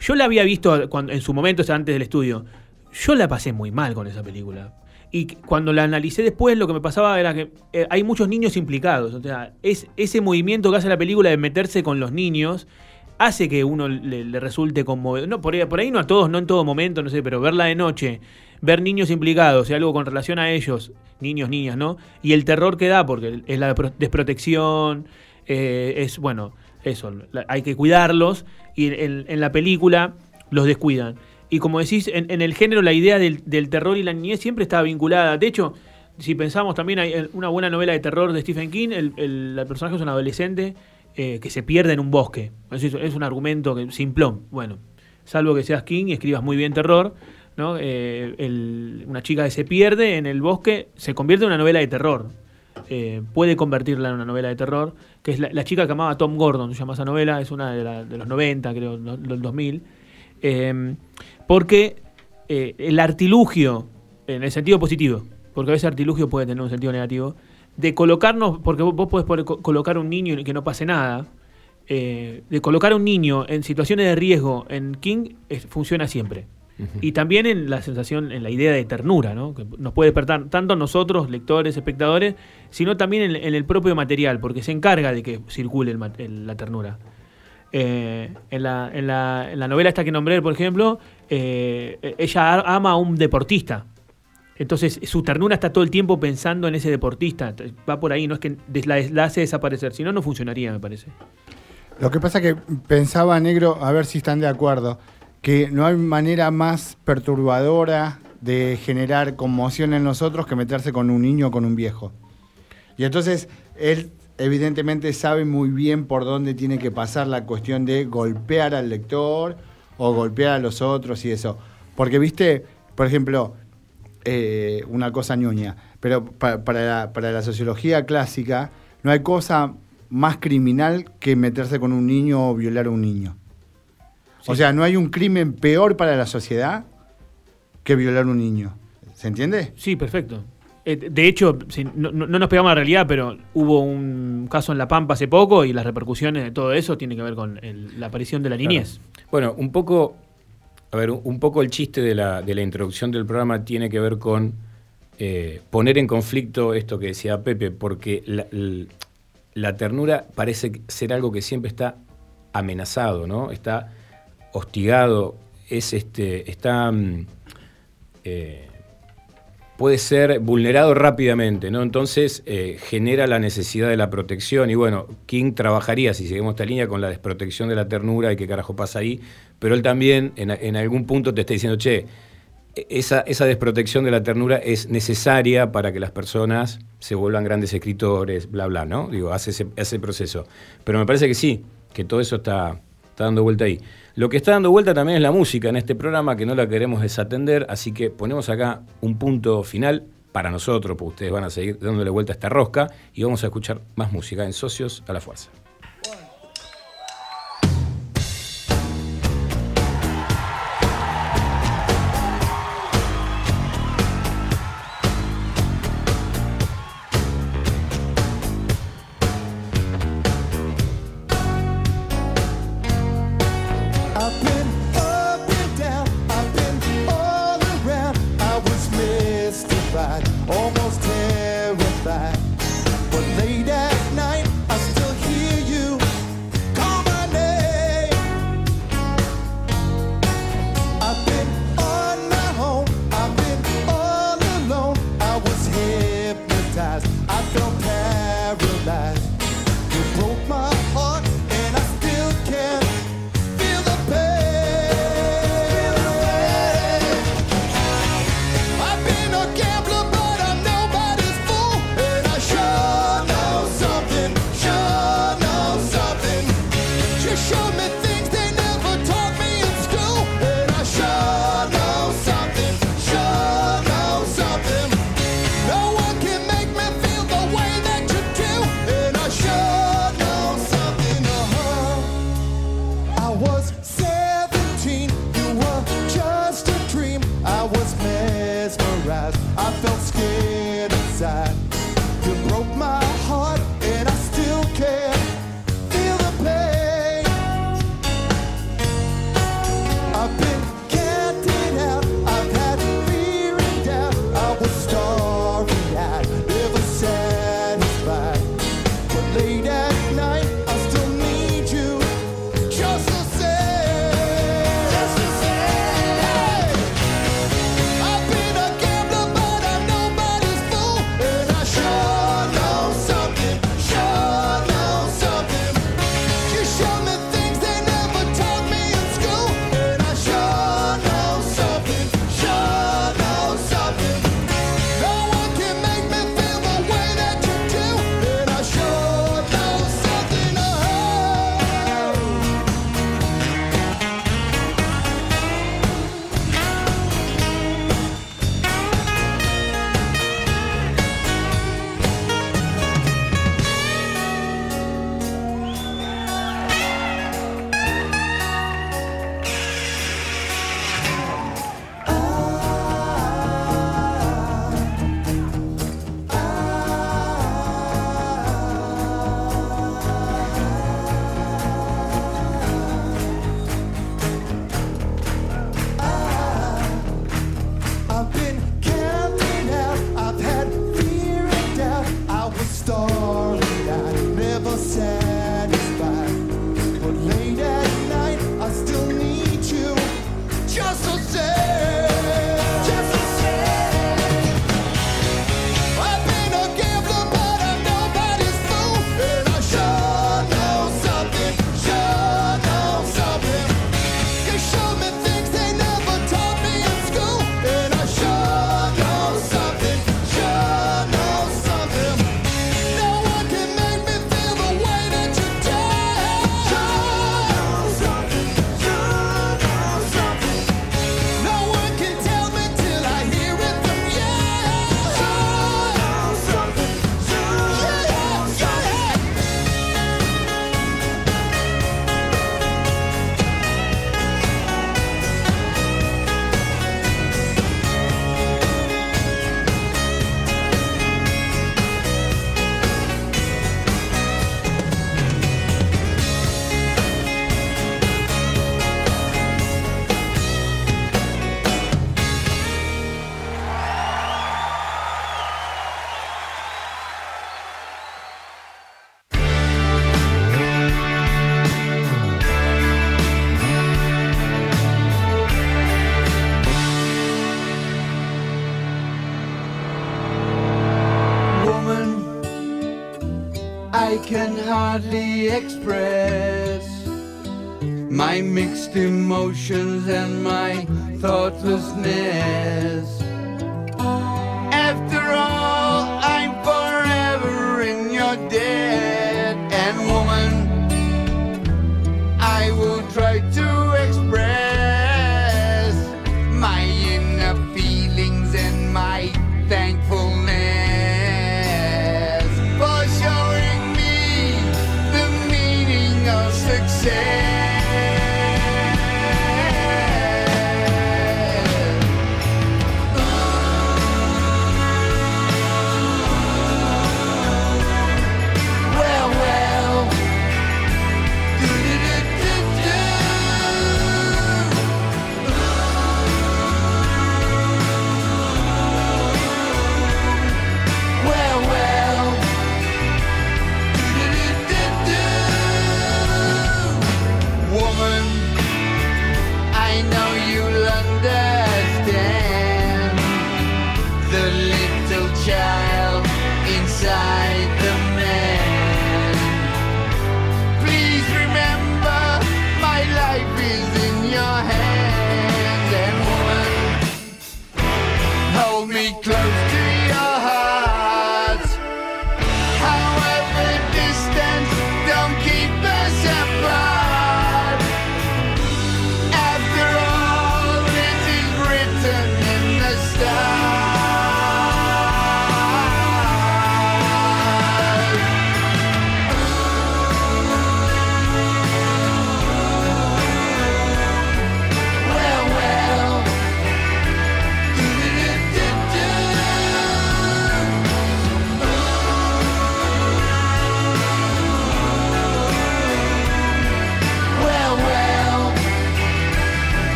Yo la había visto cuando, en su momento, o sea, antes del estudio. Yo la pasé muy mal con esa película. Y cuando la analicé después, lo que me pasaba era que eh, hay muchos niños implicados. O sea, es, ese movimiento que hace la película de meterse con los niños hace que uno le, le resulte conmovedor. No, por ahí, por ahí no a todos, no en todo momento, no sé, pero verla de noche, ver niños implicados y algo con relación a ellos, niños, niñas, ¿no? Y el terror que da, porque es la pro- desprotección, eh, es, bueno, eso, hay que cuidarlos y en, la película los descuidan. Y como decís, en, en el género la idea del, terror y la niñez siempre estaba vinculada. De hecho, si pensamos también hay eh, una buena novela de terror de Stephen King, el- el personaje es un adolescente eh, que se pierde en un bosque. Es, un argumento que, simplón. Bueno, salvo que seas King y escribas muy bien terror, ¿no? Eh, una chica que se pierde en el bosque se convierte en una novela de terror. Eh, puede convertirla en una novela de terror, que es la, chica que amaba Tom Gordon, se llama esa novela, es una de, la- de los 90, creo, del 2000. Eh, porque el artilugio, en el sentido positivo, porque a veces artilugio puede tener un sentido negativo, de colocarnos, porque vos, vos podés co- colocar a un niño y que no pase nada, eh, de colocar a un niño en situaciones de riesgo en King es- funciona siempre. Y también en la sensación, en la idea de ternura, ¿no? que nos puede despertar tanto nosotros, lectores, espectadores, sino también en, en el propio material, porque se encarga de que circule el ma- el- la ternura. Eh, en, la, en, la, en la novela esta que nombré, por ejemplo, eh, ella a- ama a un deportista. Entonces su ternura está todo el tiempo pensando en ese deportista. Va por ahí, no es que la, hace desaparecer, si no, no funcionaría, me parece. Lo que pasa que pensaba, negro, a ver si están de acuerdo, que no hay manera más perturbadora de generar conmoción en nosotros que meterse con un niño o con un viejo. Y entonces él evidentemente sabe muy bien por dónde tiene que pasar la cuestión de golpear al lector o golpear a los otros y eso. Porque, viste, por ejemplo, eh, una cosa ñoña, pero pa- para, la, para la sociología clásica no hay cosa más criminal que meterse con un niño o violar a un niño. O sea, no hay un crimen peor para la sociedad que violar a un niño. ¿Se entiende? Sí, perfecto. Eh, de hecho, no, no- no nos pegamos a la realidad, pero hubo un caso en La Pampa hace poco y las repercusiones de todo eso tienen que ver con el- la aparición de la niñez. Bueno, un poco, a ver, un- poco el chiste de la, introducción del programa tiene que ver con eh, poner en conflicto esto que decía Pepe, porque la ternura parece ser algo que siempre está amenazado, ¿no? Está hostigado, es este, está mm, eh, puede ser vulnerado rápidamente, ¿no? Entonces eh, genera la necesidad de la protección. Y bueno, King trabajaría, si seguimos esta línea, con la desprotección de la ternura y qué carajo pasa ahí. Pero él también, en, algún punto, te está diciendo, che, esa, esa desprotección de la ternura es necesaria para que las personas se vuelvan grandes escritores, bla, bla, ¿no? Digo, hace ese, proceso. Pero me parece que sí, que todo eso está, está dando vuelta ahí. Lo que está dando vuelta también es la música en este programa, que no la queremos desatender, así que ponemos acá un punto final para nosotros, porque ustedes van a seguir dándole vuelta a esta rosca y vamos a escuchar más música en Socios a la Fuerza.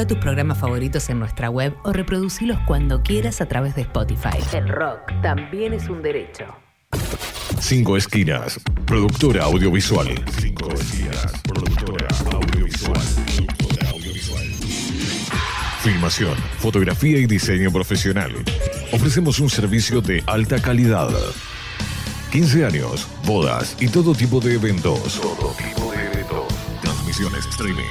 Busca tus programas favoritos en nuestra web o reproducilos cuando quieras a través de Spotify. El rock también es un derecho. Cinco Esquinas, productora audiovisual. Cinco Esquinas, productora audiovisual. Productora audiovisual. Filmación, fotografía y diseño profesional. Ofrecemos un servicio de alta calidad. 15 años, bodas y todo tipo de eventos. Todo tipo de eventos. Transmisiones streaming.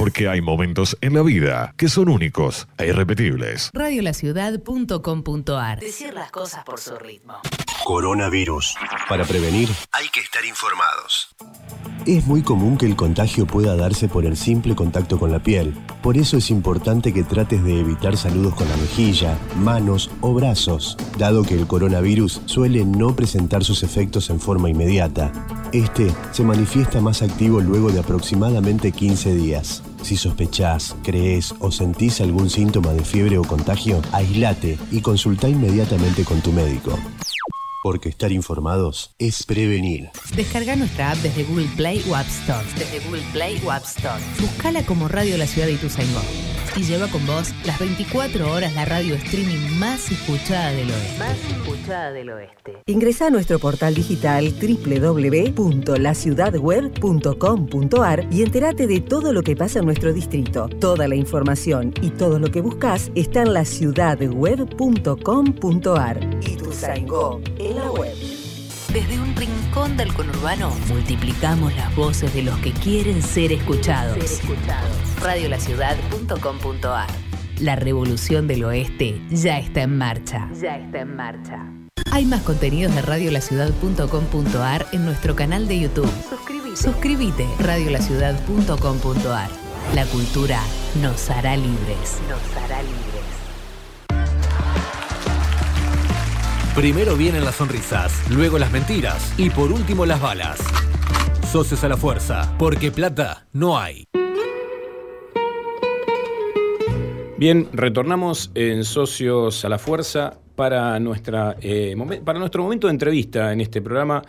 Porque hay momentos en la vida que son únicos e irrepetibles. Radiolaciudad.com.ar Decir las cosas por su ritmo. Coronavirus. Para prevenir hay que estar informados. Es muy común que el contagio pueda darse por el simple contacto con la piel. Por eso es importante que trates de evitar saludos con la mejilla, manos o brazos, dado que el coronavirus suele no presentar sus efectos en forma inmediata. Este se manifiesta más activo luego de aproximadamente 15 días. Si sospechás, crees o sentís algún síntoma de fiebre o contagio, aislate y consulta inmediatamente con tu médico. Porque estar informados es prevenir. Descarga nuestra app desde Google Play o App Store. Desde Google Play o App Store. Buscala como Radio La Ciudad de Ituzaingó. Y lleva con vos las 24 horas la radio streaming más escuchada del oeste. Más escuchada del oeste. Ingresa a nuestro portal digital www.laciudadweb.com.ar y entérate de todo lo que pasa en nuestro distrito. Toda la información y todo lo que buscas está en laciudadweb.com.ar. Ituzaingó, en la web. Desde un rincón del conurbano multiplicamos las voces de los que quieren ser escuchados. Radiolaciudad.com.ar La revolución del oeste ya está en marcha. Ya está en marcha. Hay más contenidos de radiolaciudad.com.ar en nuestro canal de YouTube. Suscríbete. Suscríbete. Radiolaciudad.com.ar La cultura nos hará libres. Nos hará libres. Primero vienen las sonrisas, luego las mentiras y por último las balas. Socios a la fuerza, porque plata no hay. Bien, retornamos en Socios a la Fuerza para, nuestra, eh, para nuestro momento de entrevista en este programa.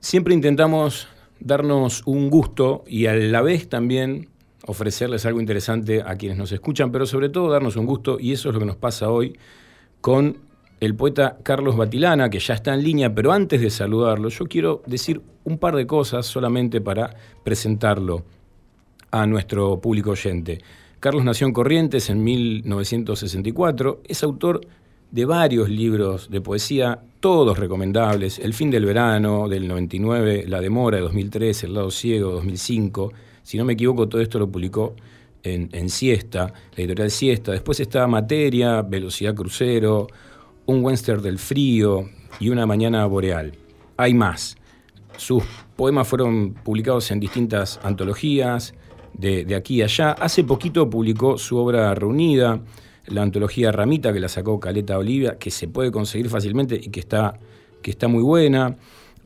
Siempre intentamos darnos un gusto y a la vez también ofrecerles algo interesante a quienes nos escuchan, pero sobre todo darnos un gusto, y eso es lo que nos pasa hoy con el poeta Carlos Batilana, que ya está en línea, pero antes de saludarlo, yo quiero decir un par de cosas solamente para presentarlo a nuestro público oyente. Carlos nació en Corrientes en 1964, es autor de varios libros de poesía, todos recomendables, El fin del verano del 99, La demora de 2003, El lado ciego de 2005, si no me equivoco todo esto lo publicó en, en Siesta, la editorial Siesta, después está Materia, Velocidad Crucero, Un Western del frío y Una mañana boreal. Hay más. Sus poemas fueron publicados en distintas antologías de, de aquí y allá. Hace poquito publicó su obra reunida, la antología Ramita, que la sacó Caleta Olivia, que se puede conseguir fácilmente y que está, que está muy buena.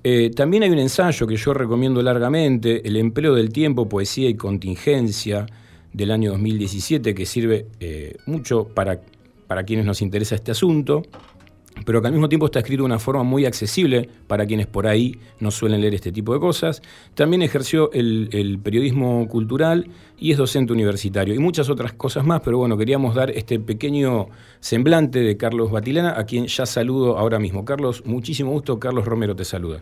Eh, también hay un ensayo que yo recomiendo largamente, El empleo del tiempo, poesía y contingencia, del año 2017, que sirve eh, mucho para, para quienes nos interesa este asunto pero que al mismo tiempo está escrito de una forma muy accesible para quienes por ahí no suelen leer este tipo de cosas. También ejerció el, periodismo cultural y es docente universitario y muchas otras cosas más, pero bueno, queríamos dar este pequeño semblante de Carlos Batilana, a quien ya saludo ahora mismo. Carlos, muchísimo gusto, Carlos Romero te saluda.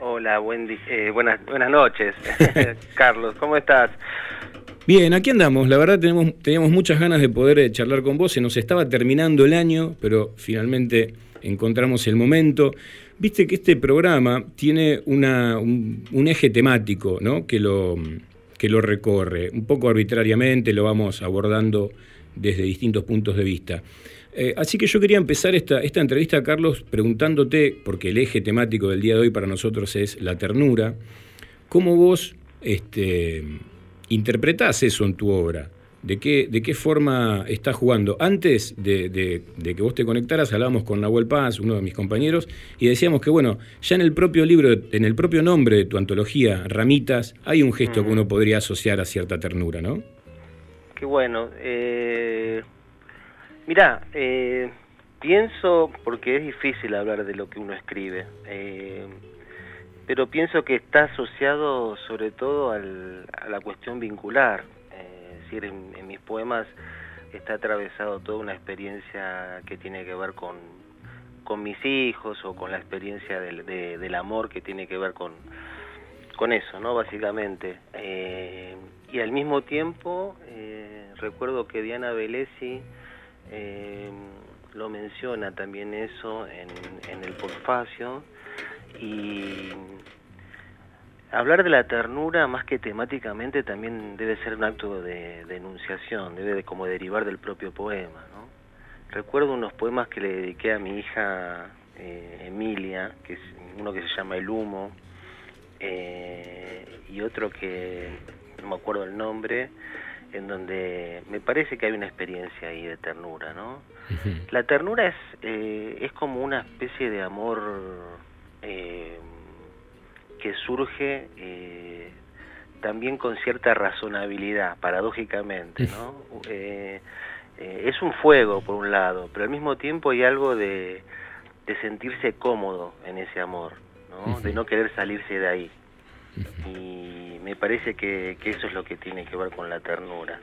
Hola, buen eh, buenas noches, [LAUGHS] Carlos, ¿cómo estás? Bien, aquí andamos. La verdad teníamos muchas ganas de poder eh, charlar con vos. Se nos estaba terminando el año, pero finalmente encontramos el momento. Viste que este programa tiene un eje temático ¿no? que, lo, que lo recorre. Un poco arbitrariamente lo vamos abordando desde distintos puntos de vista. Eh, así que yo quería empezar esta, esta entrevista, Carlos, preguntándote, porque el eje temático del día de hoy para nosotros es la ternura, ¿cómo vos este, interpretás eso en tu obra? ¿De qué, de qué forma estás jugando? Antes de, de- de que vos te conectaras, hablábamos con Nahuel Paz, uno de mis compañeros, y decíamos que, bueno, ya en el propio libro, en el propio nombre de tu antología, Ramitas, hay un gesto que uno podría asociar a cierta ternura, ¿no? Qué bueno. Eh, mirá, eh, pienso, porque es difícil hablar de lo que uno escribe, eh, pero pienso que está asociado sobre todo a la cuestión vincular. Eh, es decir, en, mis poemas está atravesado toda una experiencia que tiene que ver con, mis hijos o con la experiencia del, de- del amor que tiene que ver con, con eso, ¿no? Básicamente. Eh, y al mismo tiempo, eh, recuerdo que Diana Velesi lo menciona también eso en, en el Porfacio. Y hablar de la ternura, más que temáticamente, también debe ser un acto de denunciación, debe de como derivar del propio poema, ¿no? Recuerdo unos poemas que le dediqué a mi hija eh, Emilia, que es uno que se llama El humo, eh, y otro que no me acuerdo el nombre, en donde me parece que hay una experiencia ahí de ternura, ¿no? La ternura es, eh, es como una especie de amor eh, que surge eh, también con cierta razonabilidad, paradójicamente, ¿no? Eh, es un fuego, por un lado, pero al mismo tiempo hay algo de, de sentirse cómodo en ese amor, ¿no? De no querer salirse de ahí. Y me parece que, que eso es lo que tiene que ver con la ternura.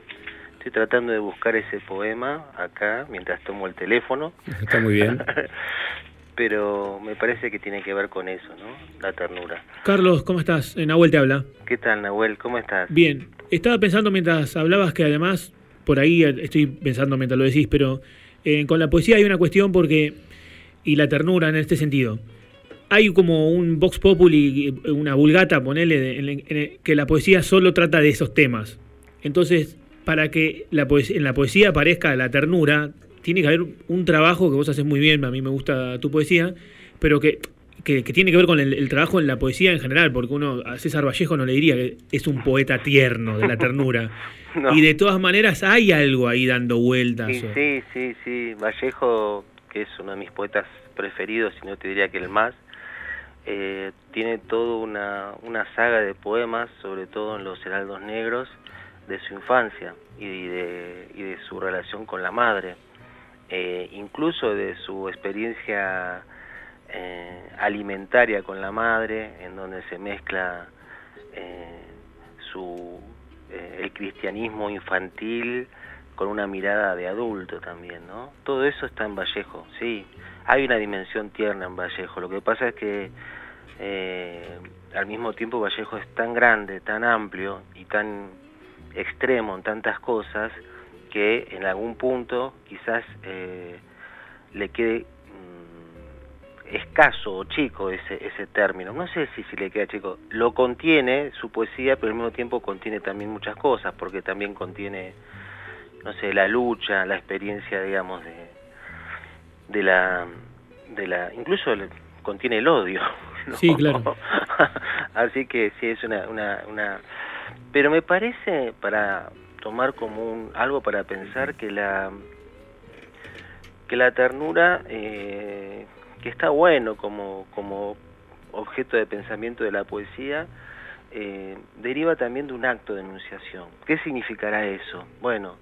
Estoy tratando de buscar ese poema acá mientras tomo el teléfono. Está muy bien. [LAUGHS] Pero me parece que tiene que ver con eso, ¿no? La ternura. Carlos, ¿cómo estás? Eh, Nahuel te habla. ¿Qué tal, Nahuel? ¿Cómo estás? Bien, estaba pensando mientras hablabas que además, por ahí eh, estoy pensando mientras lo decís, pero eh, con la poesía hay una cuestión porque, y la ternura en este sentido, hay como un vox populi, una vulgata, ponele, de- en, en- que la poesía solo trata de esos temas. Entonces, para que la poesía, en la poesía aparezca la ternura, tiene que haber un trabajo que vos haces muy bien, a mí me gusta tu poesía, pero que, que, que tiene que ver con el, el trabajo en la poesía en general, porque uno a César Vallejo no le diría que es un poeta tierno de la ternura. [LAUGHS] No. Y de todas maneras hay algo ahí dando vueltas. Sí, o- sí, sí, sí. Vallejo, que es uno de mis poetas preferidos, si no te diría que el más, eh, tiene toda una, una saga de poemas, sobre todo en los heraldos negros, de su infancia y de, y de su relación con la madre, eh, incluso de su experiencia eh, alimentaria con la madre, en donde se mezcla eh, su, el cristianismo infantil con una mirada de adulto también, ¿no? Todo eso está en Vallejo, sí. Hay una dimensión tierna en Vallejo. Lo que pasa es que al mismo tiempo Vallejo es tan grande, tan amplio y tan extremo en tantas cosas que en algún punto quizás eh, le quede mm, escaso o chico ese, ese término. No sé si, si le queda chico. Lo contiene su poesía, pero al mismo tiempo contiene también muchas cosas, porque también contiene, no sé, la lucha, la experiencia, digamos, de, de la, de la, incluso le- contiene el odio. [LAUGHS] ¿no? Sí, claro. [LAUGHS] Así que sí, es una, una, una... Pero me parece, para tomar como un, algo para pensar, que la, que la ternura, eh, que está bueno como, como objeto de pensamiento de la poesía, eh, deriva también de un acto de enunciación. ¿Qué significará eso? Bueno,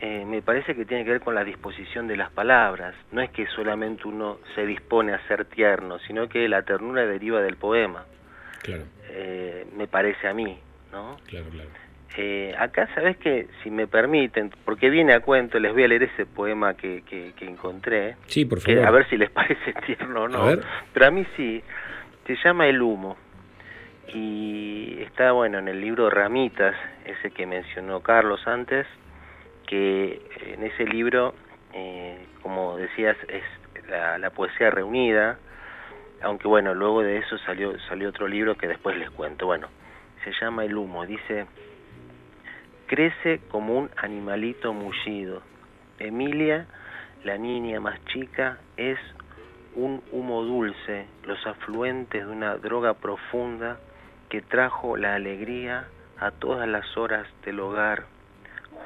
eh, me parece que tiene que ver con la disposición de las palabras. No es que solamente uno se dispone a ser tierno, sino que la ternura deriva del poema. Claro, Eh, me parece a mí, ¿no? claro, claro. Eh, acá, ¿sabes que Si me permiten, porque viene a cuento, les voy a leer ese poema que, que, que encontré. Sí, por que favor. a ver si les [LAUGHS] parece tierno o no. A. Pero a mí sí. Se llama El humo. Y está, bueno, en el libro Ramitas, ese que mencionó Carlos antes, que en ese libro, eh, como decías, es la, la poesía reunida, aunque bueno, luego de eso salió, salió otro libro que después les cuento. Bueno, se llama El humo, dice, crece como un animalito mullido. Emilia, la niña más chica, es un humo dulce, los afluentes de una droga profunda que trajo la alegría a todas las horas del hogar.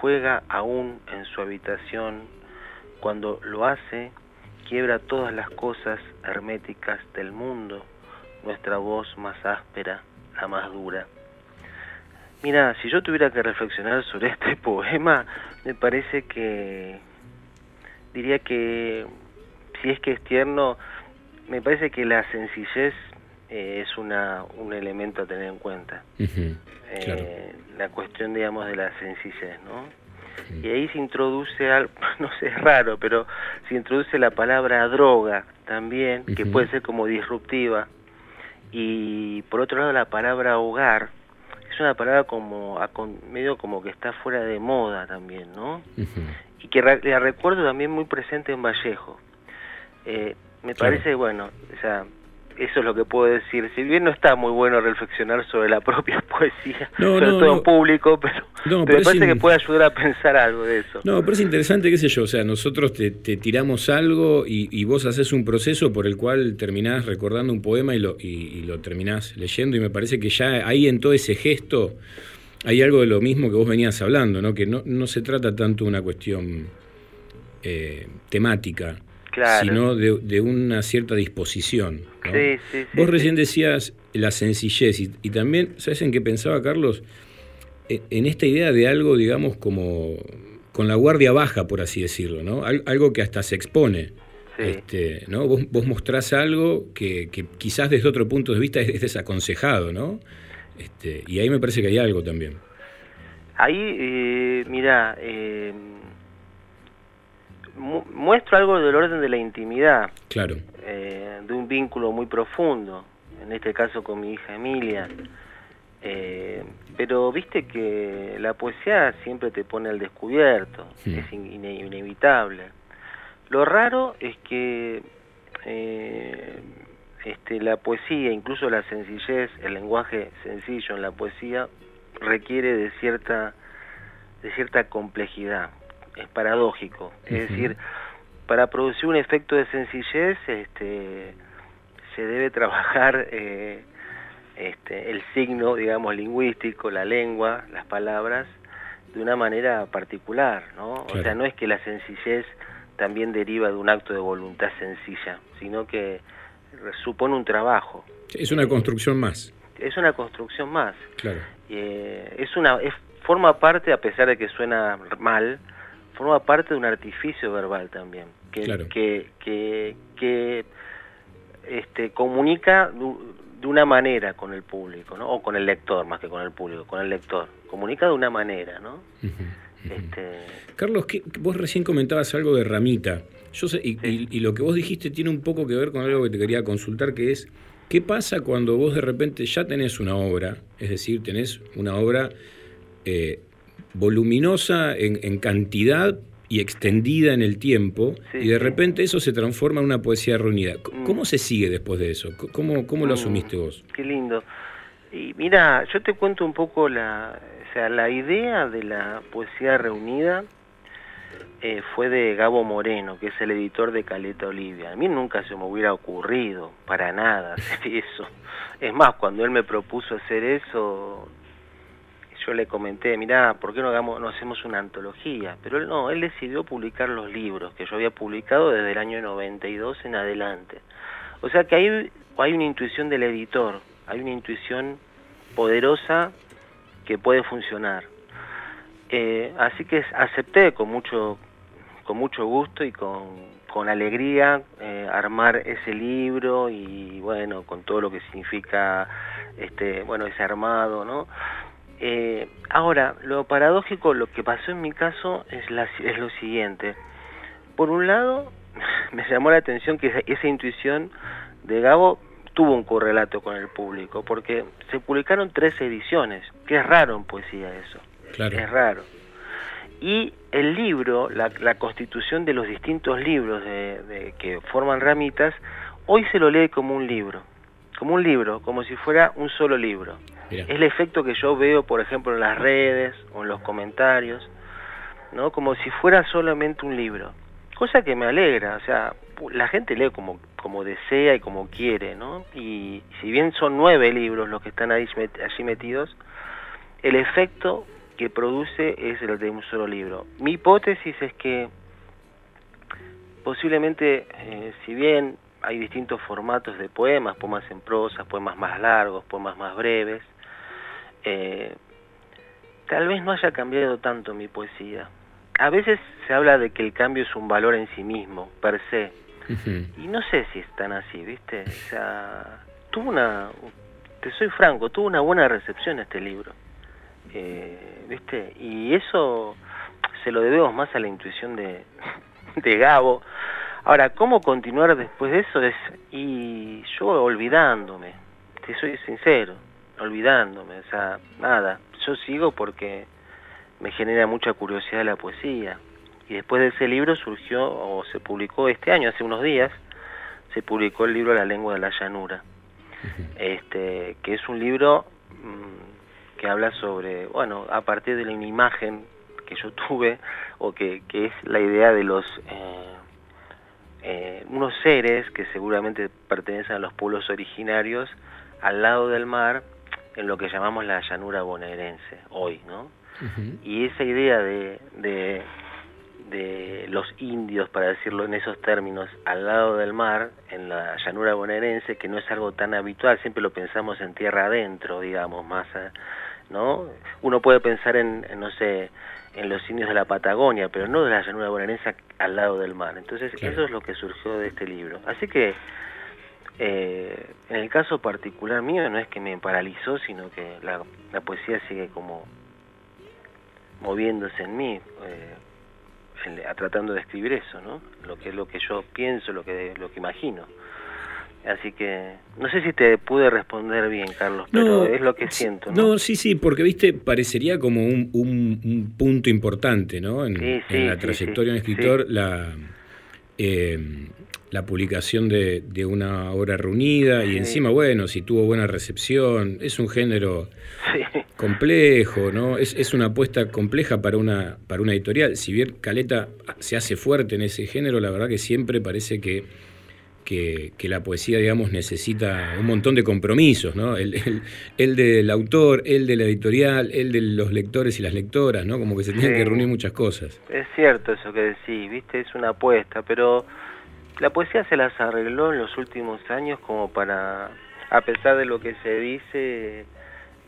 Juega aún en su habitación. Cuando lo hace, quiebra todas las cosas herméticas del mundo, nuestra voz más áspera, la más dura. Mira, si yo tuviera que reflexionar sobre [LAUGHS] este poema, me parece que diría que si es que es tierno, me parece que la sencillez eh, es una, un elemento a tener en cuenta. Ujú, claro. Eh, La cuestión, digamos, de la sencillez, ¿no? Y ahí se introduce algo, [LAUGHS] no sé, es raro, pero se introduce la palabra droga también, que puede ser como disruptiva. Y por otro lado, la palabra hogar es una palabra como medio como que está fuera de moda también, ¿no? Y que re- la recuerdo también muy presente en Vallejo. Eh, me Claro. parece, bueno, o sea, eso es lo que puedo decir. Si bien no está muy bueno reflexionar sobre la [LAUGHS] propia poesía, No, sobre no, todo no. en público, pero me parece in- que puede ayudar a pensar algo de eso. No, pero es interesante, qué sé yo, o sea, nosotros te, te tiramos algo y, y vos haces un proceso por el cual terminás recordando un poema y lo, y, y lo terminás leyendo y me parece que ya ahí en todo ese gesto hay algo de lo mismo que vos venías hablando, ¿no? Que no, no se trata tanto de una cuestión eh, temática, Claro. sino de, de una cierta disposición. ¿no? Sí, sí, sí, Vos recién decías la sencillez y, y también, ¿sabes en qué pensaba Carlos? E- En esta idea de algo, digamos, como con la guardia baja, por así decirlo, ¿no? Al- algo que hasta se expone. Este, ¿no? Vos, vos mostrás algo que, que quizás desde otro punto de vista es, es desaconsejado, ¿no? Este, y ahí me parece que hay algo también. Ahí, eh, mira, eh, mu- muestro algo del orden de la intimidad, Claro. eh, de un vínculo muy profundo, en este caso con mi hija Emilia. Eh, pero viste que la poesía siempre te pone al descubierto, es in- ine- inevitable. Lo raro es que eh, este, la poesía, incluso la sencillez, el lenguaje sencillo en la poesía, requiere de cierta, de cierta complejidad. Es paradójico. Es decir, para producir un efecto de sencillez, este, se debe trabajar [LAUGHS] eh, este, el signo, digamos, lingüístico, la lengua, las palabras, de una manera particular, ¿no? O sea, no es que la sencillez también deriva de un acto de voluntad sencilla, sino que supone un trabajo, Es una construcción más, es una construcción más. claro. Eh, es una es, forma parte, a pesar de que suena mal, forma parte de un artificio verbal también, que, Claro. que, que, que, este, comunica de una manera con el público, ¿no? o con el lector, más que con el público, con el lector. Comunica de una manera, ¿no? Este, Carlos, ¿qué- vos recién comentabas algo de ramita. Yo sé, y, y- y lo que vos dijiste tiene un poco que ver con algo que te quería consultar, que es, ¿qué pasa cuando vos de repente ya tenés una obra? Es decir, tenés una obra eh, voluminosa en, en cantidad y extendida en el tiempo, y de repente eso se transforma en una poesía reunida. C- ¿Cómo se sigue después de eso? ¿Cómo, cómo lo Mm. asumiste vos? Qué lindo. Y mira, yo te cuento un poco la, o sea, la idea de la poesía reunida eh, fue de Gabo Moreno, que es el editor de Caleta Olivia. A mí nunca se me hubiera ocurrido, para nada, [LAUGHS] hacer eso. Es más, cuando él me propuso hacer eso, yo le comenté, mirá, ¿por qué no, hagamos, no hacemos una antología? Pero él no, él decidió publicar los libros que yo había publicado desde el año 92 en adelante. O sea que hay, hay una intuición del editor, hay una intuición poderosa que puede funcionar. Eh, así que acepté con mucho, con mucho gusto y con, con alegría eh, armar ese libro y bueno, con todo lo que significa este, bueno, ese armado, ¿no? Eh, ahora, lo paradójico, lo que pasó en mi caso es, la, es lo siguiente. Por un lado, [LAUGHS] me llamó la atención que esa, esa intuición de Gabo tuvo un correlato con el público, porque se publicaron tres ediciones, que es raro en poesía eso, Claro. es raro. Y el libro, la, la constitución de los distintos libros de, de- que forman ramitas, hoy se lo lee como un libro, como un libro, como si fuera un solo libro. Es el efecto que yo veo, por ejemplo, en las redes o en los comentarios, ¿no? Como si fuera solamente un libro. Cosa que me alegra, o sea, la gente lee como, como desea y como quiere, ¿no? Y si bien son nueve libros los que están allí metidos, el efecto que produce es el de un solo libro. Mi hipótesis es que posiblemente, eh, si bien hay distintos formatos de poemas, poemas en prosa, poemas más largos, poemas más breves, eh, tal vez no haya cambiado tanto mi poesía. A veces se habla de que el cambio es un valor en sí mismo, per se, y no sé si es tan así, ¿viste? O sea, tuvo una, te soy franco, tuvo una buena recepción este libro, eh, ¿viste? Y eso se lo debemos más a la intuición de, [LAUGHS] de Gabo. Ahora, ¿cómo continuar después de eso? Es, y yo olvidándome, te soy sincero, olvidándome, o sea, nada, yo sigo porque me genera mucha curiosidad la poesía. Y después de ese libro surgió, o se publicó este año, hace unos días, se publicó el libro La lengua de la llanura, este, que es un libro mm, que habla sobre, bueno, a partir de una imagen que yo [LAUGHS] tuve, o que, que es la idea de los... eh, eh, unos seres que seguramente pertenecen a los pueblos originarios al lado del mar en lo que llamamos la llanura bonaerense hoy, ¿no? Y esa idea de, de, de los indios, para decirlo en esos términos, al lado del mar, en la llanura bonaerense, que no es algo tan habitual, siempre lo pensamos en tierra adentro, digamos, más, eh, ¿no? Uno puede pensar en, en, no sé, en los indios de la Patagonia, pero no de la llanura bonaerense al lado del mar. Entonces, eso es lo que surgió de este libro. Así que, eh, en el caso particular mío, no es que me paralizó, sino que la, la poesía sigue como moviéndose en mí, eh, en- a- tratando de escribir eso, ¿no? Lo que es lo que yo pienso, lo que lo que imagino. Así que no sé si te pude responder bien, Carlos, pero No, es lo que siento, ¿no? No, sí, sí, porque viste, parecería como un, un- un punto importante, ¿no? En, Sí, sí, en la sí, trayectoria de un escritor, la eh, la publicación de, de una obra reunida y encima, bueno, si tuvo buena recepción, es un género complejo, ¿no? Es, es una apuesta compleja para una, para una editorial. Si bien Caleta se hace fuerte en ese género, la verdad que siempre parece que que, que la poesía, digamos, necesita un montón de compromisos, ¿no? El, el- el del autor, el de la editorial, el de los lectores y las lectoras, ¿no? Como que se tienen Sí. que reunir muchas cosas. Es cierto eso que decís, viste, es una apuesta, pero la poesía se las arregló en los últimos años como para, a pesar de lo que se dice,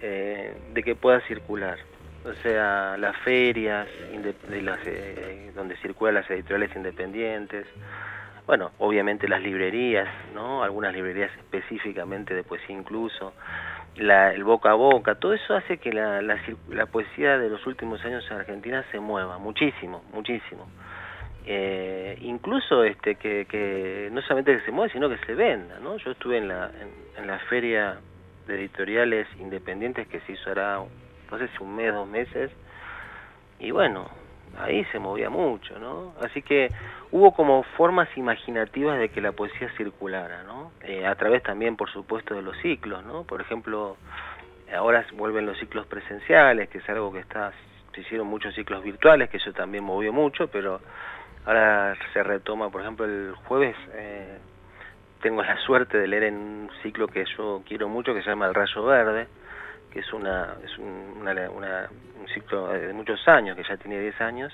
eh, de que pueda circular. O sea, las ferias eh, donde circulan las editoriales independientes, bueno, obviamente las librerías, ¿no? Algunas librerías específicamente de poesía incluso, el boca a boca, todo eso hace que la poesía de los últimos años en Argentina se mueva muchísimo, muchísimo. Eh, incluso este que, no solamente que se mueva, sino que se venda, ¿no? Yo estuve en la, en, en la feria de editoriales independientes que se hizo ahora, no sé si un mes, dos meses, y bueno, ahí se movía mucho, ¿no? Así que hubo como formas imaginativas de que la poesía circulara, ¿no? Eh, a través también, por supuesto, de los ciclos, ¿no? Por ejemplo, ahora vuelven los ciclos presenciales, que es algo que está, se hicieron muchos ciclos virtuales, que eso también movió mucho, pero ahora se retoma, por ejemplo, el jueves eh, tengo la suerte de leer en un ciclo que yo quiero mucho, que se llama El Rayo Verde, que es una es un, una- una- un ciclo de muchos años, que ya tiene 10 años,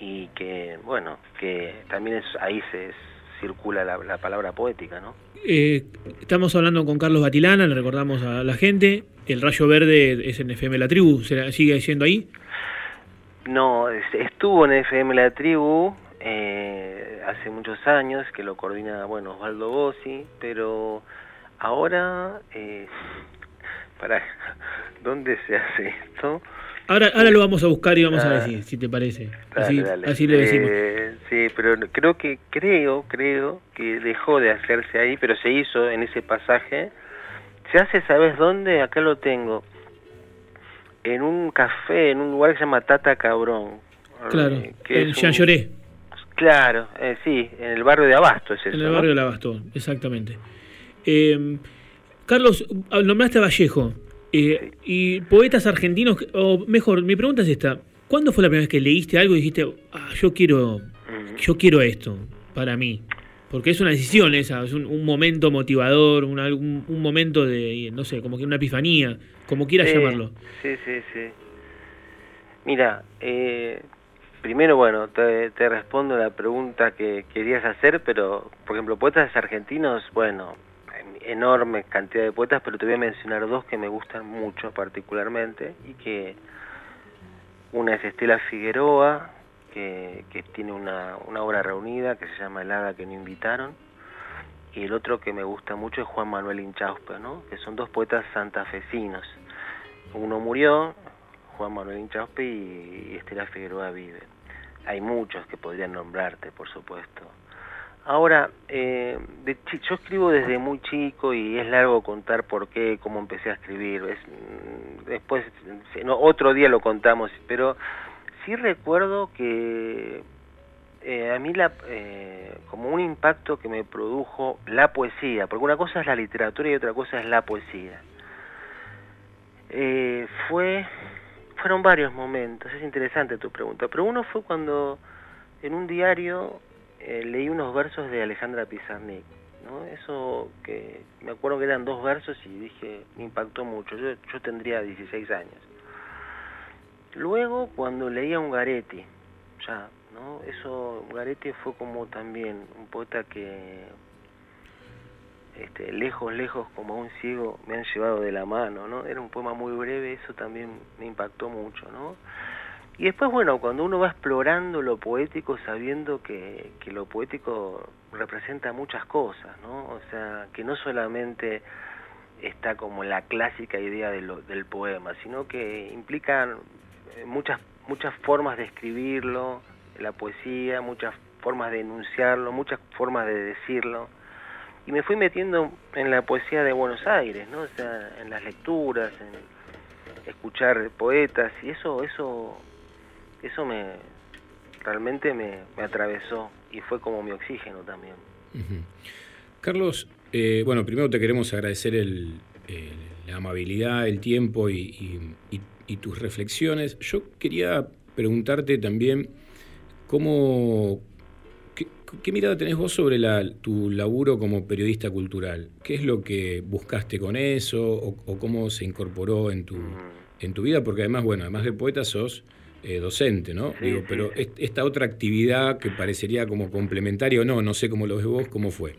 y que, bueno, que también es ahí se circula la, la palabra poética, ¿no? Eh, estamos hablando con Carlos Batilana, le recordamos a la gente. El Rayo Verde es en FM La Tribu, ¿se la- ¿sigue siendo ahí? No, es- estuvo en FM La Tribu eh, hace muchos años, que lo coordina, bueno, Osvaldo Bossi, pero ahora, eh, [LAUGHS] para, ¿dónde se hace esto? Ahora, ahora lo vamos a buscar y vamos a Ah. decir, si te parece. Dale, Así, dale. así le decimos. Eh, sí, pero creo que, creo, creo que dejó de hacerse ahí, pero se hizo en ese pasaje. Se hace, ¿sabes dónde? Acá lo tengo. En un café, en un lugar que se llama Tata Cabrón. Claro, eh, que un- Lloré, Claro, eh, sí, en el barrio de Abasto es eso, en el ¿no? barrio de Lavastón, exactamente. Eh, Carlos, ah, nombraste a Vallejo. eh, Y poetas argentinos, o mejor, mi pregunta es esta. ¿Cuándo fue la primera vez que leíste algo y dijiste, ah, yo quiero, yo quiero esto para mí? Porque es una decisión esa, es un, un momento motivador, un, algún- un momento de, no sé, como que una epifanía, como quieras Sí, llamarlo. Sí, sí, sí. Mira, eh, primero, bueno, te, te respondo la pregunta que querías hacer, pero, por ejemplo, poetas argentinos, bueno, en- enorme cantidad de poetas, pero te voy a mencionar dos que me gustan mucho particularmente y que una es Estela Figueroa, que, que tiene una, una obra reunida que se llama El hada que no invitaron, y el otro que me gusta mucho es Juan Manuel Inchauspe, ¿no? que son dos poetas santafesinos. Uno murió, Juan Manuel Inchauspe, y Estela Figueroa vive. Hay muchos que podrían nombrarte, por supuesto. Ahora, eh, de yo escribo desde muy chico y es largo contar por qué, cómo empecé a escribir. Es, mm, después, no, otro día lo contamos, pero sí recuerdo que eh, a mí la, eh, como un impacto que me produjo la poesía, porque una cosa es la literatura y otra cosa es la poesía. Eh, fue, fueron varios momentos, es interesante tu pregunta, pero uno fue cuando en un diario leí unos versos de Alejandra Pizarnik, ¿no? Eso que me acuerdo que eran dos versos y dije, me impactó mucho, yo, yo tendría 16 años. Luego cuando leí a Ungaretti, ya, ¿no? Eso, Ungaretti fue como también un poeta que este, lejos, lejos, como un ciego, me han llevado de la mano, ¿no? Era un poema muy breve, eso también me impactó mucho, ¿no? Y después, bueno, cuando uno va explorando lo poético, sabiendo que, que lo poético representa muchas cosas, ¿no? O sea, que no solamente está como la clásica idea del poema, sino que implica eh, muchas, muchas formas de escribirlo, la poesía, muchas formas de enunciarlo, muchas formas de decirlo y me fui metiendo en la poesía de Buenos Aires, ¿no? O sea, en las lecturas, en escuchar poetas y eso eso eso me realmente me, atravesó y fue como mi oxígeno también. Carlos, eh, bueno, primero te queremos agradecer el, la amabilidad, el tiempo y- y- y tus reflexiones. Yo quería preguntarte también cómo, qué, qué mirada tenés vos sobre la- tu laburo como periodista cultural. ¿Qué es lo que buscaste con eso o, o cómo se incorporó en tu, en tu vida? Porque además, bueno, además de poeta sos eh, docente, ¿no? Sí, Digo, sí, pero esta otra actividad que parecería como complementaria o no, no sé cómo lo ves vos, ¿cómo fue?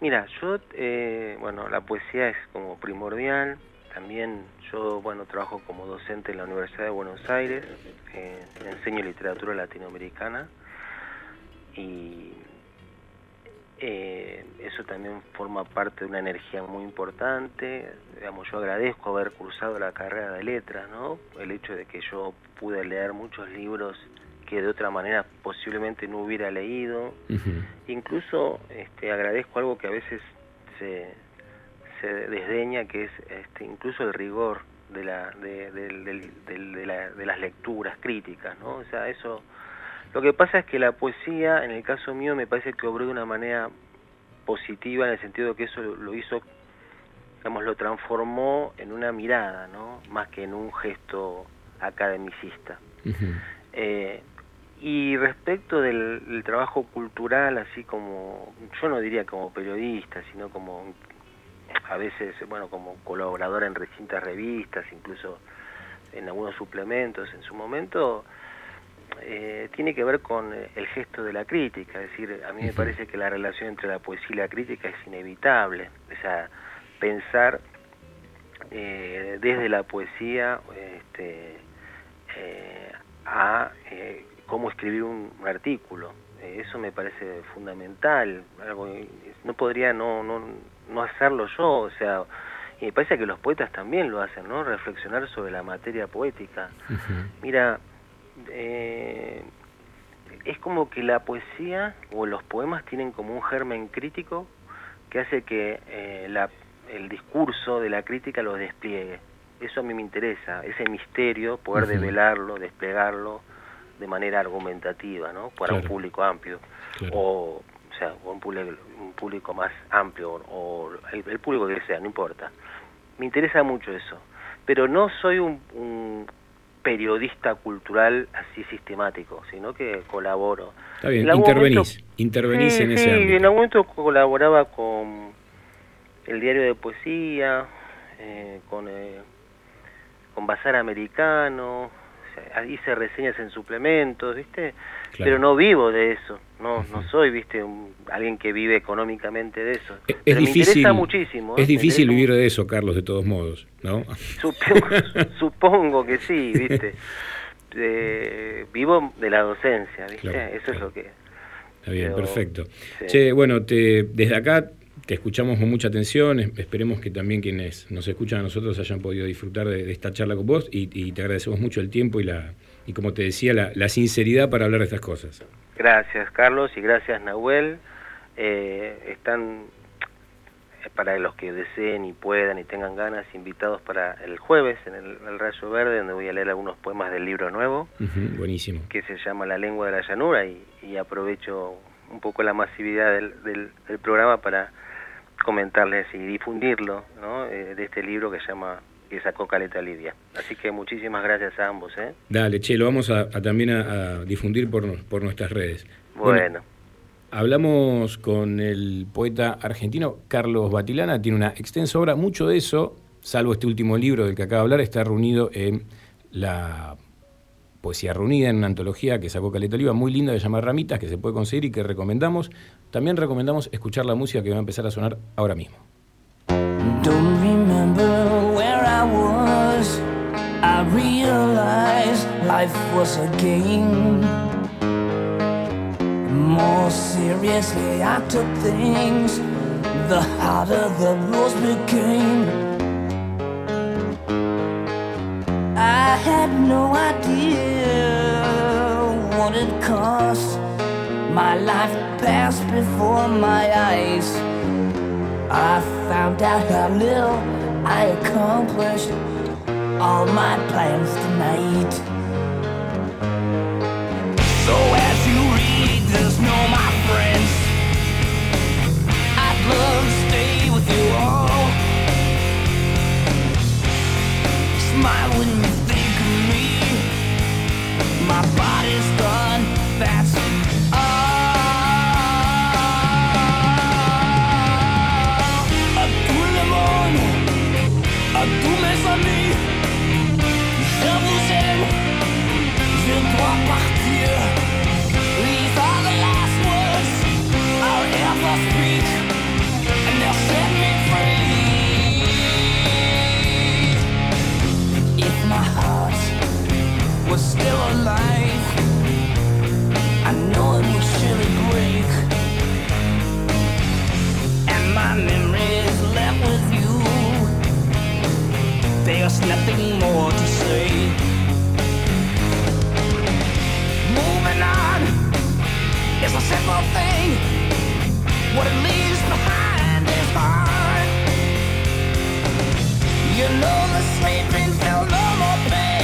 Mira, yo, eh, bueno, la poesía es como primordial. También yo, bueno, trabajo como docente en la Universidad de Buenos Aires. eh, enseño literatura latinoamericana. Y eh, eso también forma parte de una energía muy importante. Digamos, yo agradezco haber cursado la carrera de letras, ¿no? El hecho de que yo pude leer muchos libros que de otra manera posiblemente no hubiera leído. Incluso este, agradezco algo que a veces se, se desdeña, que es este, incluso el rigor de, la, de, de la- de las lecturas críticas, ¿no? O sea, eso... Lo que pasa es que la poesía, en el caso mío, me parece que obró de una manera positiva en el sentido de que eso lo, lo hizo, digamos, lo transformó en una mirada, ¿no? Más que en un gesto academicista. Eh, y respecto del, del trabajo cultural, así como, yo no diría como periodista, sino como a veces, bueno, como colaborador en distintas revistas, incluso en algunos suplementos en su momento, eh, tiene que ver con eh, el gesto de la crítica, es decir, a mí me parece que la relación entre la poesía y la crítica es inevitable, o sea, pensar eh, desde la poesía este, eh, a eh, cómo escribir un, un artículo. Eso me parece fundamental. Algo, no podría no, no, no hacerlo yo, o sea, y me parece que los poetas también lo hacen, ¿no? Reflexionar sobre la materia poética. Mira, eh, es como que la poesía o los poemas tienen como un germen crítico que hace que eh, la, el discurso de la crítica lo despliegue. Eso a mí me interesa, ese misterio, poder Ujú. develarlo, desplegarlo de manera argumentativa, ¿no? Para un público amplio. Claro. O, o sea, un público, un público más amplio, o el, el público que sea, no importa. Me interesa mucho eso. Pero no soy un, un periodista cultural así sistemático, sino que colaboro. Está bien, En intervenís, momento- intervenís Sí, en sí, ese ámbito. en algún momento colaboraba con el diario de poesía, eh, con, eh, con Bazar Americano, hice reseñas en suplementos, ¿viste? Claro. Pero no vivo de eso, no no soy, ¿viste? Un- alguien que vive económicamente de eso. Es Pero me difícil, interesa muchísimo. ¿eh? es difícil vivir de eso, Carlos, de todos modos, ¿no? Supongo, [LAUGHS] supongo que sí, ¿viste? [LAUGHS] Eh, vivo de la docencia, ¿viste? Claro, Eso es lo que... Está bien, Pero, perfecto. sí. Che, bueno, te, desde acá te escuchamos con mucha atención. es- Esperemos que también quienes nos escuchan a nosotros hayan podido disfrutar de, de esta charla con vos y, y te agradecemos mucho el tiempo y, la, y como te decía, la, la sinceridad para hablar de estas cosas. Gracias, Carlos, y gracias, Nahuel. Eh, están, eh, para los que deseen y puedan y tengan ganas, invitados para el jueves en el, el Rayo Verde, donde voy a leer algunos poemas del libro nuevo, buenísimo. que se llama La lengua de la llanura, y, y aprovecho un poco la masividad del, del, del programa para comentarles y difundirlo, ¿no? Eh, de este libro que se llama que sacó Caleta Lidia. Así que muchísimas gracias a ambos, ¿eh? Dale, che, lo vamos a, a también a, a difundir por, por nuestras redes. Bueno. Hablamos con el poeta argentino Carlos Batilana, tiene una extensa obra, mucho de eso, salvo este último libro del que acaba de hablar, está reunido en la poesía reunida en una antología que sacó Caleta Oliva, muy linda, que se llama Ramitas, que se puede conseguir y que recomendamos. También recomendamos escuchar la música que va a empezar a sonar ahora mismo. I was. I realized life was a game. More seriously I took things, the harder the rules became. I had no idea what it cost. My life passed before my eyes. I found out how little I accomplished all my plans tonight. So as you There's nothing more to say. Moving on is a simple thing. What it leaves behind is hard. You know the sleeping feel no more pain,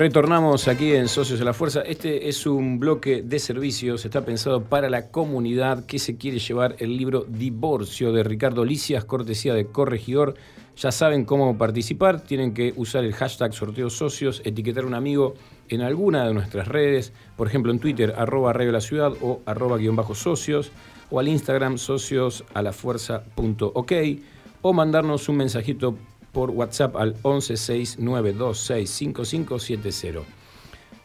Retornamos aquí en Socios de la Fuerza. Este es un bloque de servicios, está pensado para la comunidad que se quiere llevar el libro Divorcio de Ricardo Licias, cortesía de Corregidor. Ya saben cómo participar, tienen que usar el hashtag sorteo socios, etiquetar un amigo en alguna de nuestras redes, por ejemplo en Twitter, arroba Radio La Ciudad o arroba guion bajo socios, o al Instagram socios a la fuerza.ok, o mandarnos un mensajito por WhatsApp al 1169265570.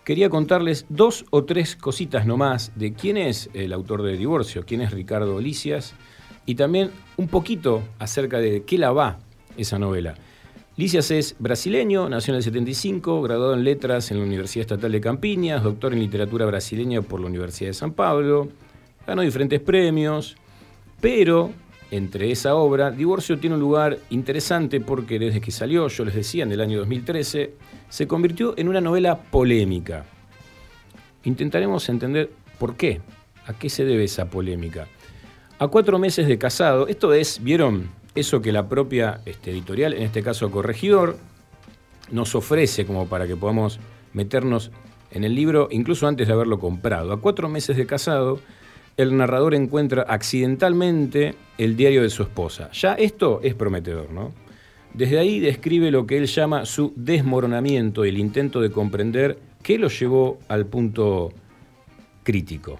Quería contarles dos o tres cositas nomás de quién es el autor de Divorcio, quién es Ricardo Licias, y también un poquito acerca de qué la va esa novela. Licias es brasileño, nació en el 75, graduado en letras en la Universidad Estatal de Campiñas, doctor en literatura brasileña por la Universidad de San Pablo, ganó diferentes premios, pero entre esa obra, Divorcio tiene un lugar interesante porque desde que salió, yo les decía, en el año 2013, se convirtió en una novela polémica. Intentaremos entender por qué, a qué se debe esa polémica. A cuatro meses de casado, esto es, ¿vieron? Eso que la propia este, editorial, en este caso Corregidor, nos ofrece como para que podamos meternos en el libro, incluso antes de haberlo comprado. A cuatro meses de casado, el narrador encuentra accidentalmente el diario de su esposa. Ya esto es prometedor, ¿no? Desde ahí describe lo que él llama su desmoronamiento y el intento de comprender qué lo llevó al punto crítico.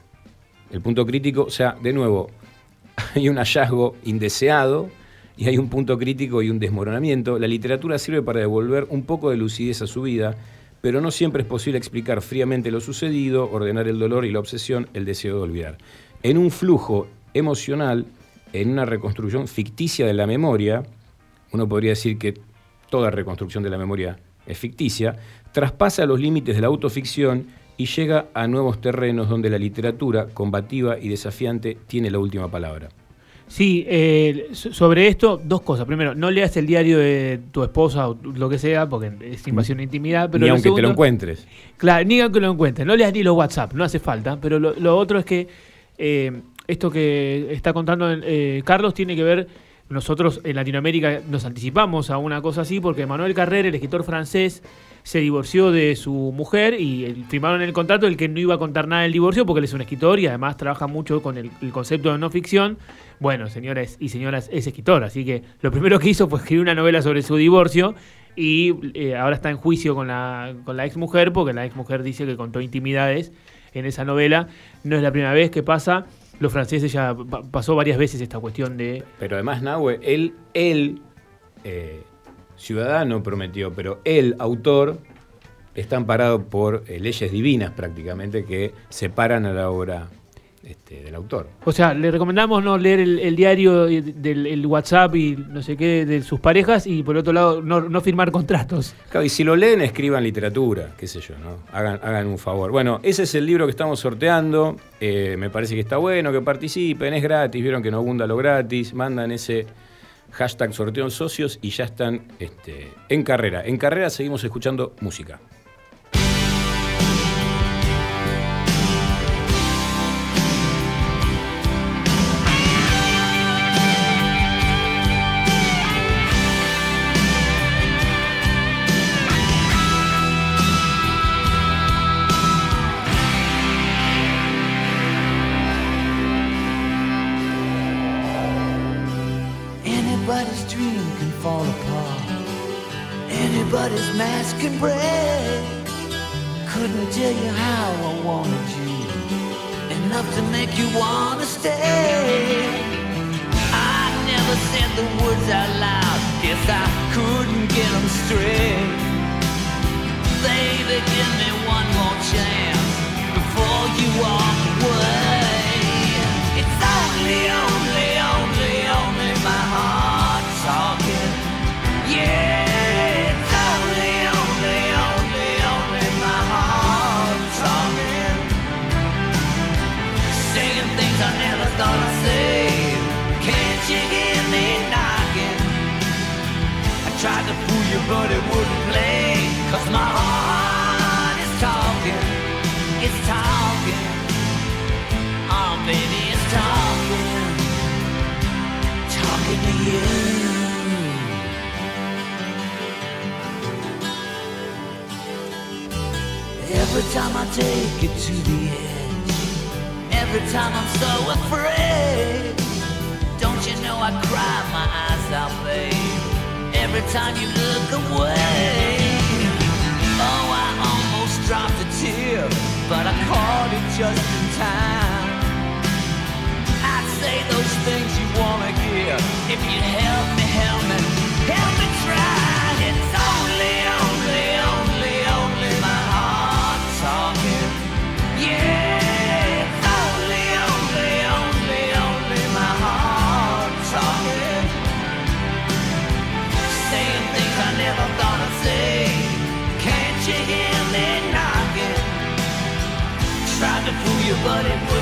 El punto crítico, o sea, de nuevo, [LAUGHS] hay un hallazgo indeseado y hay un punto crítico y un desmoronamiento. La literatura sirve para devolver un poco de lucidez a su vida, pero no siempre es posible explicar fríamente lo sucedido, ordenar el dolor y la obsesión, el deseo de olvidar. En un flujo emocional, en una reconstrucción ficticia de la memoria, uno podría decir que toda reconstrucción de la memoria es ficticia, traspasa los límites de la autoficción y llega a nuevos terrenos donde la literatura, combativa y desafiante, tiene la última palabra. Sí, eh, so- sobre esto, dos cosas. Primero, no leas el diario de tu esposa o lo que sea, porque es invasión de intimidad. Pero Ni aunque te lo encuentres. Claro, ni aunque lo encuentres. No leas ni los WhatsApp, no hace falta. Pero lo, lo otro es que eh, esto que está contando eh, Carlos tiene que ver. Nosotros en Latinoamérica nos anticipamos a una cosa así porque Manuel Carrera, el escritor francés, se divorció de su mujer y eh, firmaron el contrato el que no iba a contar nada del divorcio porque él es un escritor y además trabaja mucho con el, concepto de no ficción. Bueno, señores y señoras, es escritor, así que lo primero que hizo fue escribir una novela sobre su divorcio y ahora está en juicio con la, con la ex mujer porque la ex mujer dice que contó intimidades en esa novela. No es la primera vez que pasa. Los franceses ya pa- pasó varias veces esta cuestión de Pero además, Nahue, él, él eh, ciudadano prometió, pero él, autor, está amparado por eh, leyes divinas prácticamente que separan a la obra este, del autor. O sea, le recomendamos no leer el, el diario del el WhatsApp y no sé qué de sus parejas y por otro lado no, no firmar contratos. Claro, y si lo leen, escriban literatura, qué sé yo, ¿no? Hagan, hagan un favor. Bueno, ese es el libro que estamos sorteando. Eh, me parece que está bueno que participen, es gratis, vieron que no abunda lo gratis, mandan ese hashtag sorteo en socios y ya están este, en carrera. En carrera seguimos escuchando música. The edge. Every time I'm so afraid. Don't you know I cry my eyes out, babe? Every time you look away. Oh, I almost dropped a tear, but I caught it just in time. I'd say those things you wanna hear if you'd help me, help me, Tried to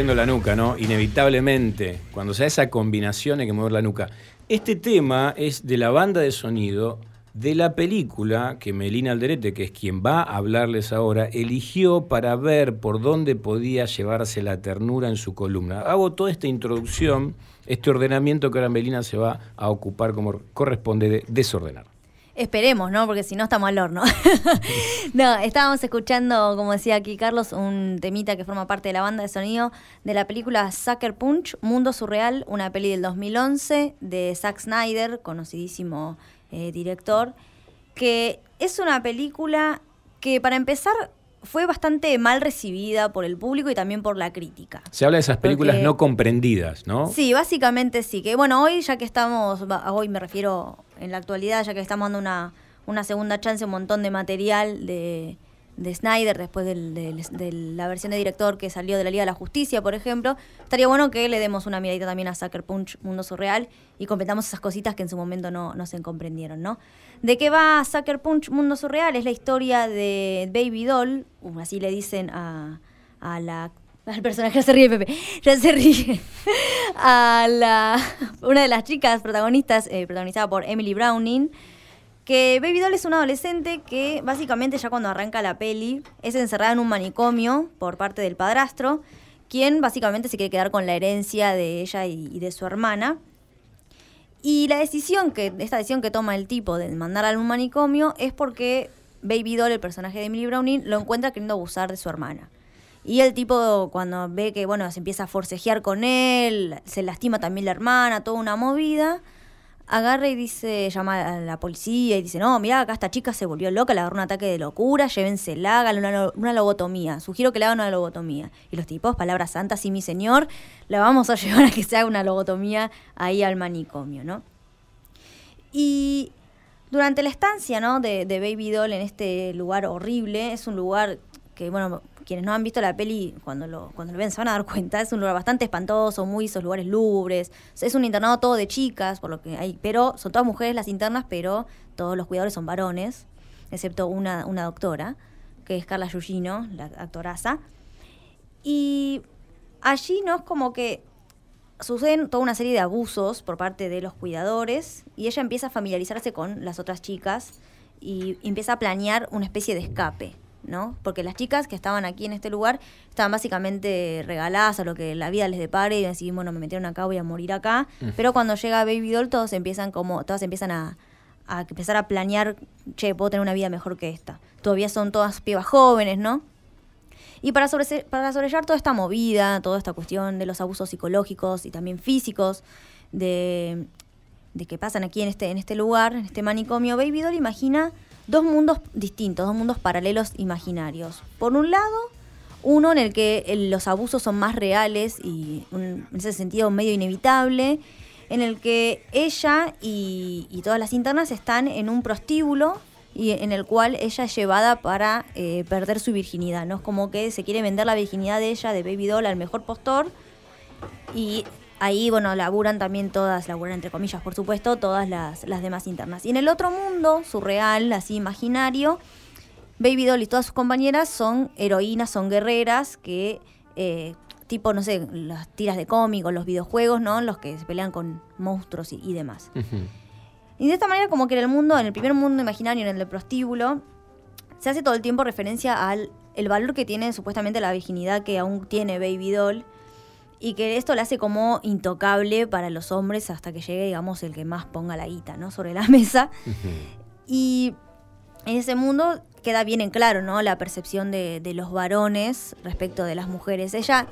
moviendo la nuca, ¿no? Inevitablemente, cuando se da esa combinación hay que mover la nuca. Este tema es de la banda de sonido de la película que Melina Alderete, que es quien va a hablarles ahora, eligió para ver por dónde podía llevarse la ternura en su columna. Hago toda esta introducción, este ordenamiento que ahora Melina se va a ocupar como corresponde de desordenar. Esperemos, ¿no? Porque si no estamos al horno. [LAUGHS] no, estábamos escuchando, como decía aquí Carlos, un temita que forma parte de la banda de sonido de la película Sucker Punch, Mundo Surreal, una peli del 2011 de Zack Snyder, conocidísimo eh, director, que es una película que para empezar fue bastante mal recibida por el público y también por la crítica. Se habla de esas películas Porque- no comprendidas, ¿no? Sí, básicamente sí. Que bueno, hoy ya que estamos, hoy me refiero en la actualidad, ya que estamos dando una, una segunda chance, un montón de material de, de Snyder después de la versión de director que salió de la Liga de la Justicia, por ejemplo, estaría bueno que le demos una miradita también a Sucker Punch Mundo Surreal y completamos esas cositas que en su momento no, no se comprendieron, ¿no? ¿De qué va Sucker Punch Mundo Surreal? Es la historia de Baby Doll, uh, así le dicen a, a la al personaje ya se ríe Pepe, ya se ríe. [LAUGHS] A la una de las chicas protagonistas, eh, protagonizada por Emily Browning, que Baby Doll es una adolescente que básicamente ya cuando arranca la peli es encerrada en un manicomio por parte del padrastro, quien básicamente se quiere quedar con la herencia de ella y, de su hermana. Y la decisión que, esta decisión que toma el tipo de mandar a un manicomio es porque Baby Doll, el personaje de Emily Browning, lo encuentra queriendo abusar de su hermana. Y el tipo, cuando ve que, bueno, se empieza a forcejear con él, se lastima también la hermana, toda una movida, agarra y dice, llama a la policía y dice, no, mira, acá esta chica se volvió loca, le agarró un ataque de locura, llévensela, háganle una, una lobotomía, sugiero que le hagan una lobotomía. Y los tipos, palabras santas, sí, mi señor, la vamos a [LAUGHS] llevar a que se haga una lobotomía ahí al manicomio, ¿no? Y durante la estancia, ¿no? De, de Baby Doll en este lugar horrible, es un lugar que, bueno, quienes no han visto la peli, cuando lo, cuando lo ven se van a dar cuenta, es un lugar bastante espantoso, muy esos lugares lúgubres. Es un internado todo de chicas, por lo que hay, pero son todas mujeres las internas, pero todos los cuidadores son varones, excepto una, una doctora, que es Carla Giugino, la actoraza. Y allí no es como que suceden toda una serie de abusos por parte de los cuidadores y ella empieza a familiarizarse con las otras chicas y empieza a planear una especie de escape, ¿no? Porque las chicas que estaban aquí en este lugar estaban básicamente regaladas a lo que la vida les depare y decir, bueno, me metieron acá, voy a morir acá. Pero cuando llega Baby Doll todos empiezan como, todas empiezan a, a empezar a planear, che, puedo tener una vida mejor que esta. Todavía son todas pibas jóvenes, ¿no? Y para, sobre, para sobrellevar toda esta movida, toda esta cuestión de los abusos psicológicos y también físicos de, de que pasan aquí en este, en este lugar, en este manicomio, Baby Doll imagina dos mundos distintos, dos mundos paralelos imaginarios. Por un lado, uno en el que los abusos son más reales y en ese sentido medio inevitable, en el que ella y, y todas las internas están en un prostíbulo y en el cual ella es llevada para eh, perder su virginidad. No es como que se quiere vender la virginidad de ella, de Baby Doll, al mejor postor. Y ahí, bueno, laburan también todas, laburan entre comillas, por supuesto, todas las, las demás internas. Y en el otro mundo, surreal, así imaginario, Baby Doll y todas sus compañeras son heroínas, son guerreras que, eh, tipo, no sé, las tiras de cómic o los videojuegos, ¿no? Los que se pelean con monstruos y, y demás. Y de esta manera, como que en el mundo, en el primer mundo imaginario, en el del prostíbulo, se hace todo el tiempo referencia al el valor que tiene supuestamente la virginidad que aún tiene Baby Doll y que esto la hace como intocable para los hombres hasta que llegue, digamos, el que más ponga la guita, ¿no? Sobre la [LAUGHS] mesa. Y en ese mundo queda bien en claro, ¿no? La percepción de, de los varones respecto de las mujeres. Ella,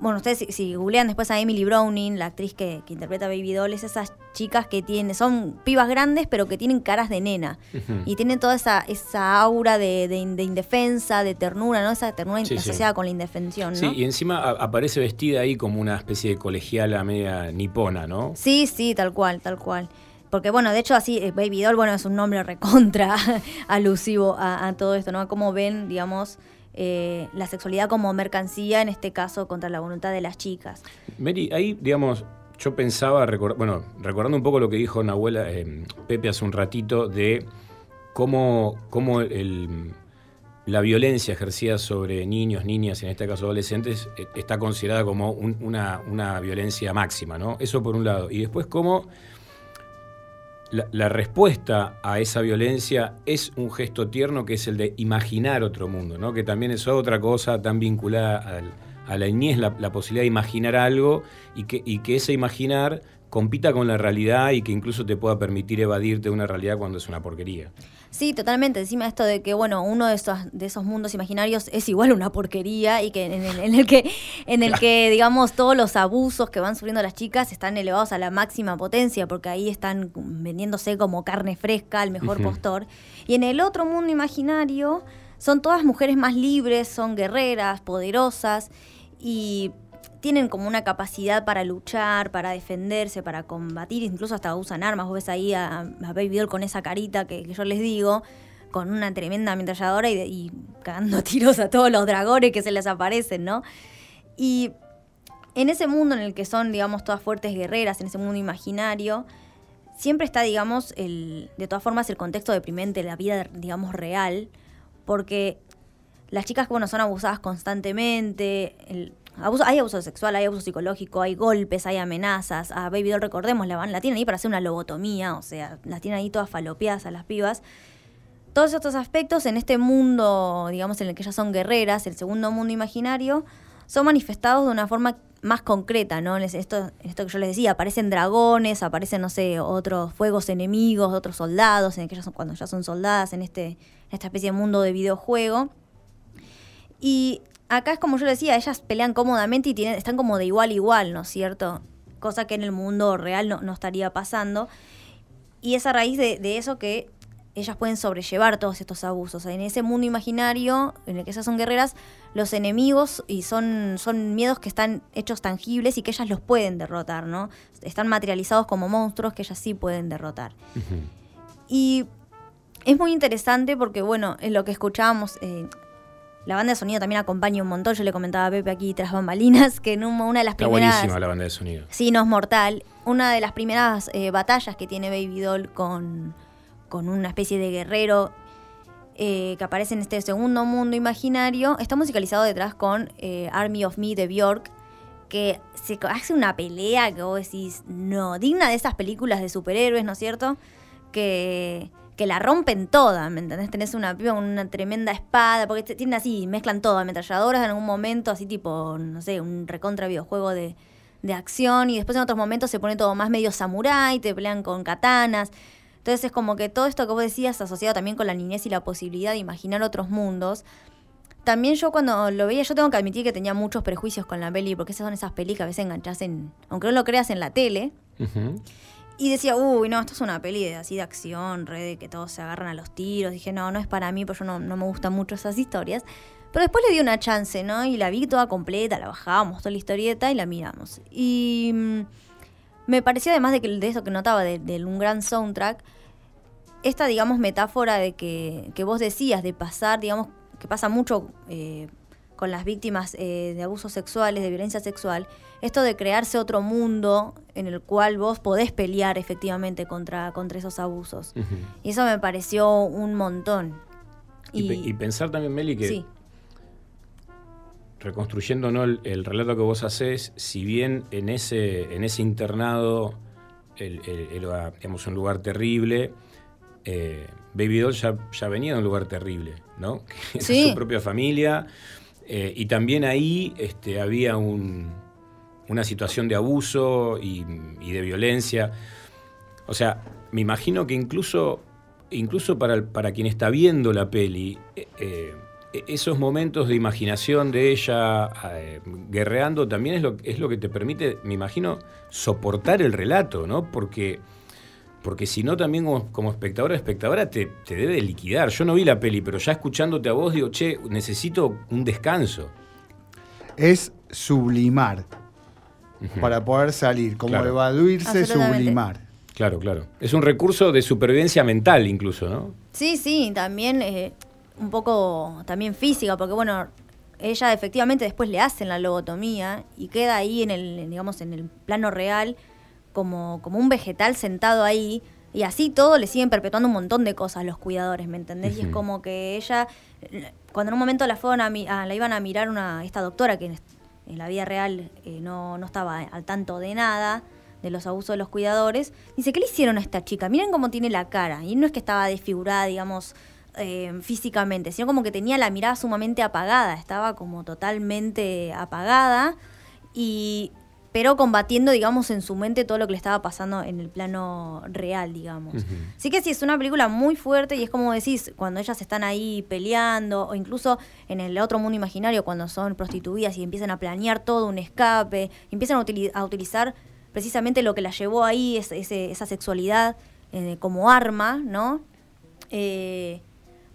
bueno, ustedes si, si googlean después a Emily Browning, la actriz que, que interpreta a Baby Doll, es esas chicas que tienen, son pibas grandes, pero que tienen caras de nena. Y tienen toda esa, esa aura de, de, de indefensa, de ternura, ¿no? Esa ternura Sí, sí. asociada con la indefensión, ¿no? Sí, y encima a- aparece vestida ahí como una especie de colegiala media nipona, ¿no? Sí, sí, tal cual, tal cual. Porque bueno, de hecho así, eh, Baby Doll, bueno, es un nombre recontra [LAUGHS] alusivo a, a todo esto, ¿no? Cómo ven, digamos, eh, la sexualidad como mercancía, en este caso, contra la voluntad de las chicas. Mary, ahí, digamos, yo pensaba, bueno, recordando un poco lo que dijo Nahuel eh, Pepe hace un ratito de cómo, cómo la violencia ejercida sobre niños, niñas, en este caso adolescentes, eh, está considerada como un- una, una violencia máxima, ¿no? Eso por un lado. Y después cómo la, respuesta a esa violencia es un gesto tierno que es el de imaginar otro mundo, ¿no? Que también es otra cosa tan vinculada al- a la niñez, la, la posibilidad de imaginar algo y que, y que ese imaginar compita con la realidad y que incluso te pueda permitir evadirte de una realidad cuando es una porquería. Sí, totalmente. Encima esto de que, bueno, uno de esos, de esos mundos imaginarios es igual una porquería y que en el, en el que, en el que, digamos, todos los abusos que van sufriendo las chicas están elevados a la máxima potencia, porque ahí están vendiéndose como carne fresca, al mejor postor. Y en el otro mundo imaginario son todas mujeres más libres, son guerreras, poderosas y tienen como una capacidad para luchar, para defenderse, para combatir, incluso hasta usan armas. Vos ves ahí a, a Baby Doll con esa carita que, yo les digo, con una tremenda ametralladora y, y cagando [LAUGHS] tiros a todos los dragones que se les aparecen, ¿no? Y en ese mundo en el que son, digamos, todas fuertes guerreras, en ese mundo imaginario, siempre está, digamos, el, de todas formas el contexto deprimente, la vida, digamos, real, porque las chicas, bueno, son abusadas constantemente, el hay abuso sexual, hay abuso psicológico, hay golpes, hay amenazas. A Baby Doll, recordemos, la, van, la tienen ahí para hacer una lobotomía, o sea, las tienen ahí todas falopeadas a las pibas. Todos estos aspectos en este mundo, digamos, en el que ellas son guerreras, el segundo mundo imaginario, son manifestados de una forma más concreta, ¿no? Esto, esto que yo les decía, aparecen dragones, aparecen, no sé, otros fuegos enemigos, otros soldados, en que ya son, cuando ya son soldadas en este, esta especie de mundo de videojuego. Y acá es como yo decía, ellas pelean cómodamente y tienen, están como de igual a igual, ¿no es cierto? Cosa que en el mundo real no, no estaría pasando. Y es a raíz de, de eso que ellas pueden sobrellevar todos estos abusos. En ese mundo imaginario, en el que ellas son guerreras, los enemigos y son, son miedos que están hechos tangibles y que ellas los pueden derrotar, ¿no? Están materializados como monstruos que ellas sí pueden derrotar. Y es muy interesante porque, bueno, en lo que escuchábamos, eh, la banda de sonido también acompaña un montón. Yo le comentaba a Pepe aquí tras bambalinas que en un- una de las Está primeras. buenísima la banda de sonido. Sí, no es mortal. Una de las primeras eh, batallas que tiene Baby Doll con, con una especie de guerrero eh, que aparece en este segundo mundo imaginario está musicalizado detrás con eh, Army of Me de Bjork, que se hace una pelea que vos decís, no, digna de esas películas de superhéroes, ¿no es cierto? Que, que la rompen toda, ¿me entendés? Tenés una piba con una tremenda espada, porque tienen así, mezclan todo, ametralladoras en algún momento, así tipo, no sé, un recontra videojuego de, de acción, y después en otros momentos se pone todo más medio samurái, te pelean con katanas. Entonces es como que todo esto que vos decías asociado también con la niñez y la posibilidad de imaginar otros mundos. También yo cuando lo veía, yo tengo que admitir que tenía muchos prejuicios con la peli, porque esas son esas pelis que a veces enganchás en, aunque no lo creas en la tele, y decía, uy, no, esto es una peli de, de acción, re de que todos se agarran a los tiros. Dije, no, no es para mí, porque yo no, no me gustan mucho esas historias. Pero después le di una chance, ¿no? Y la vi toda completa, la bajábamos toda la historieta y la miramos. Y mm, me parecía además de, que, de eso que notaba, de un gran soundtrack, esta, digamos, metáfora de que, que vos decías, de pasar, digamos, que pasa mucho eh, con las víctimas eh, de abusos sexuales, de violencia sexual, esto de crearse otro mundo en el cual vos podés pelear efectivamente contra, contra esos abusos. Y eso me pareció un montón. Y, pe- y pensar también, Meli, que sí, reconstruyendo ¿no? el, el relato que vos haces, si bien en ese, en ese internado el, digamos, un lugar terrible, eh, Baby Doll ya, ya venía de un lugar terrible, ¿no? [LAUGHS] Sí. su propia familia. eh, y también ahí este, había un- una situación de abuso y, de violencia. O sea, me imagino que incluso, incluso para, para quien está viendo la peli, eh, eh, esos momentos de imaginación de ella eh, guerreando también es lo, es lo que te permite, me imagino, soportar el relato, ¿no? Porque, porque si no, también como, como espectadora, espectadora te, te debe liquidar. Yo no vi la peli, pero ya escuchándote a vos digo, che, necesito un descanso. Es sublimar para poder salir, como Claro. Absolutamente. sublimar. Claro, claro. Es un recurso de supervivencia mental incluso, ¿no? sí, sí, también eh, un poco también física, porque bueno, ella efectivamente después le hacen la lobotomía y queda ahí en el, digamos, en el plano real como, como un vegetal sentado ahí. Y así todo le siguen perpetuando un montón de cosas los cuidadores, ¿me entendés? Y es como que ella, cuando en un momento la fueron a, mi- a- la iban a mirar una, esta doctora que en, la vida real eh, no, no estaba al tanto de nada de los abusos de los cuidadores, dice, ¿qué le hicieron a esta chica? Miren cómo tiene la cara. Y no es que estaba desfigurada, digamos, eh, físicamente, sino como que tenía la mirada sumamente apagada, estaba como totalmente apagada y pero combatiendo, digamos, en su mente todo lo que le estaba pasando en el plano real, digamos. Así que sí, es una película muy fuerte y es como decís, cuando ellas están ahí peleando, o incluso en el otro mundo imaginario, cuando son prostituidas y empiezan a planear todo un escape, empiezan a, a utilizar precisamente lo que las llevó ahí, es- ese- esa sexualidad eh, como arma, ¿no? Eh,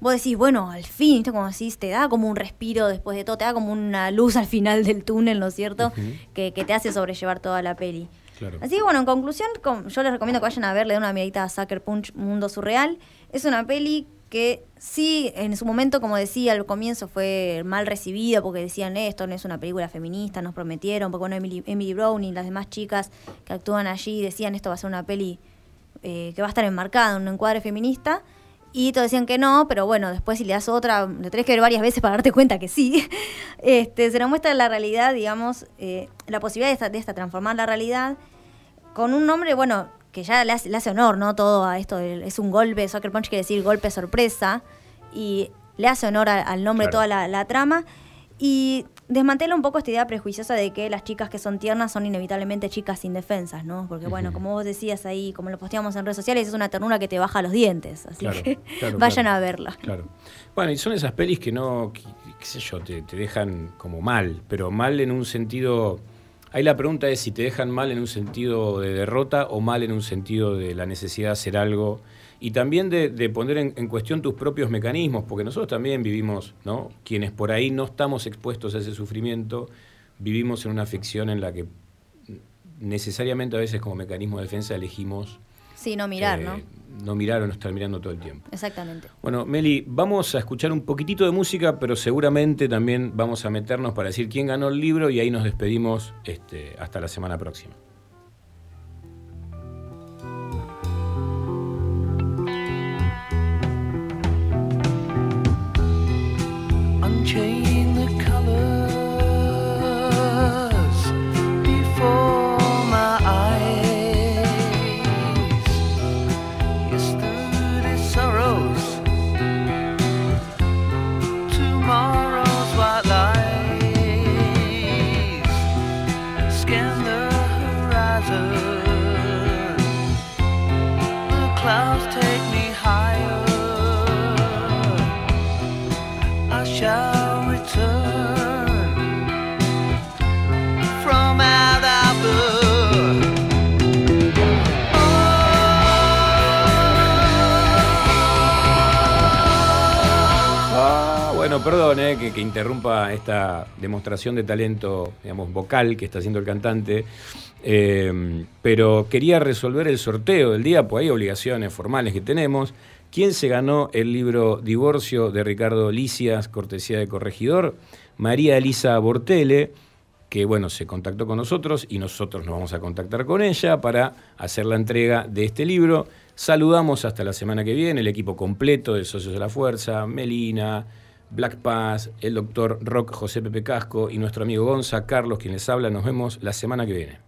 vos decís, bueno, al fin, ¿viste? como decís, te da como un respiro después de todo, te da como una luz al final del túnel, ¿no es cierto? que, que te hace sobrellevar toda la peli. Claro. Así que bueno, en conclusión, yo les recomiendo que vayan a ver, le den una miradita a Sucker Punch Mundo Surreal. Es una peli que sí, en su momento, como decía al comienzo, fue mal recibida porque decían esto no es una película feminista, nos prometieron, porque bueno, Emily, Emily Brown y las demás chicas que actúan allí decían esto va a ser una peli eh, que va a estar enmarcada en un encuadre feminista. Y todos decían que no, pero bueno, después si le das otra, le tenés que ver varias veces para darte cuenta que sí. [LAUGHS] Este, se nos muestra la realidad, digamos, eh, la posibilidad de esta, de esta transformar la realidad con un nombre, bueno, que ya le hace, le hace honor, ¿no? Todo a esto, el- es un golpe, Soccer Punch quiere decir golpe sorpresa, y le hace honor a- al nombre Claro. toda la, la trama. Y desmantela un poco esta idea prejuiciosa de que las chicas que son tiernas son inevitablemente chicas indefensas, ¿no? Porque bueno, como vos decías ahí, como lo posteamos en redes sociales, es una ternura que te baja los dientes, así Claro, que claro, vayan claro. a verla. Claro. Bueno, y son esas pelis que no, que- qué sé yo, te, te dejan como mal, pero mal en un sentido... Ahí la pregunta es si te dejan mal en un sentido de derrota o mal en un sentido de la necesidad de hacer algo y también de, de poner en, en cuestión tus propios mecanismos, porque nosotros también vivimos, ¿no? Quienes por ahí no estamos expuestos a ese sufrimiento, vivimos en una ficción en la que necesariamente a veces como mecanismo de defensa elegimos Sí, no mirar, eh, ¿no? no mirar o no estar mirando todo el tiempo. Exactamente. Bueno, Meli, vamos a escuchar un poquitito de música, pero seguramente también vamos a meternos para decir quién ganó el libro y ahí nos despedimos este, hasta la semana próxima. 谁？Eh, que, que interrumpa esta demostración de talento, digamos, vocal que está haciendo el cantante. eh, pero quería resolver el sorteo del día, pues hay obligaciones formales que tenemos. ¿Quién se ganó el libro Divorcio de Ricardo Licias, cortesía de corregidor? María Elisa Bortele, que bueno, se contactó con nosotros y nosotros nos vamos a contactar con ella para hacer la entrega de este libro. Saludamos hasta la semana que viene el equipo completo de Socios de la Fuerza, Melina, Black Paz, el doctor Rock José Pepe Casco y nuestro amigo Gonza Carlos, quien les habla. Nos vemos la semana que viene.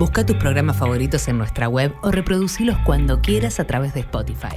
Busca tus programas favoritos en nuestra web o reproducilos cuando quieras a través de Spotify.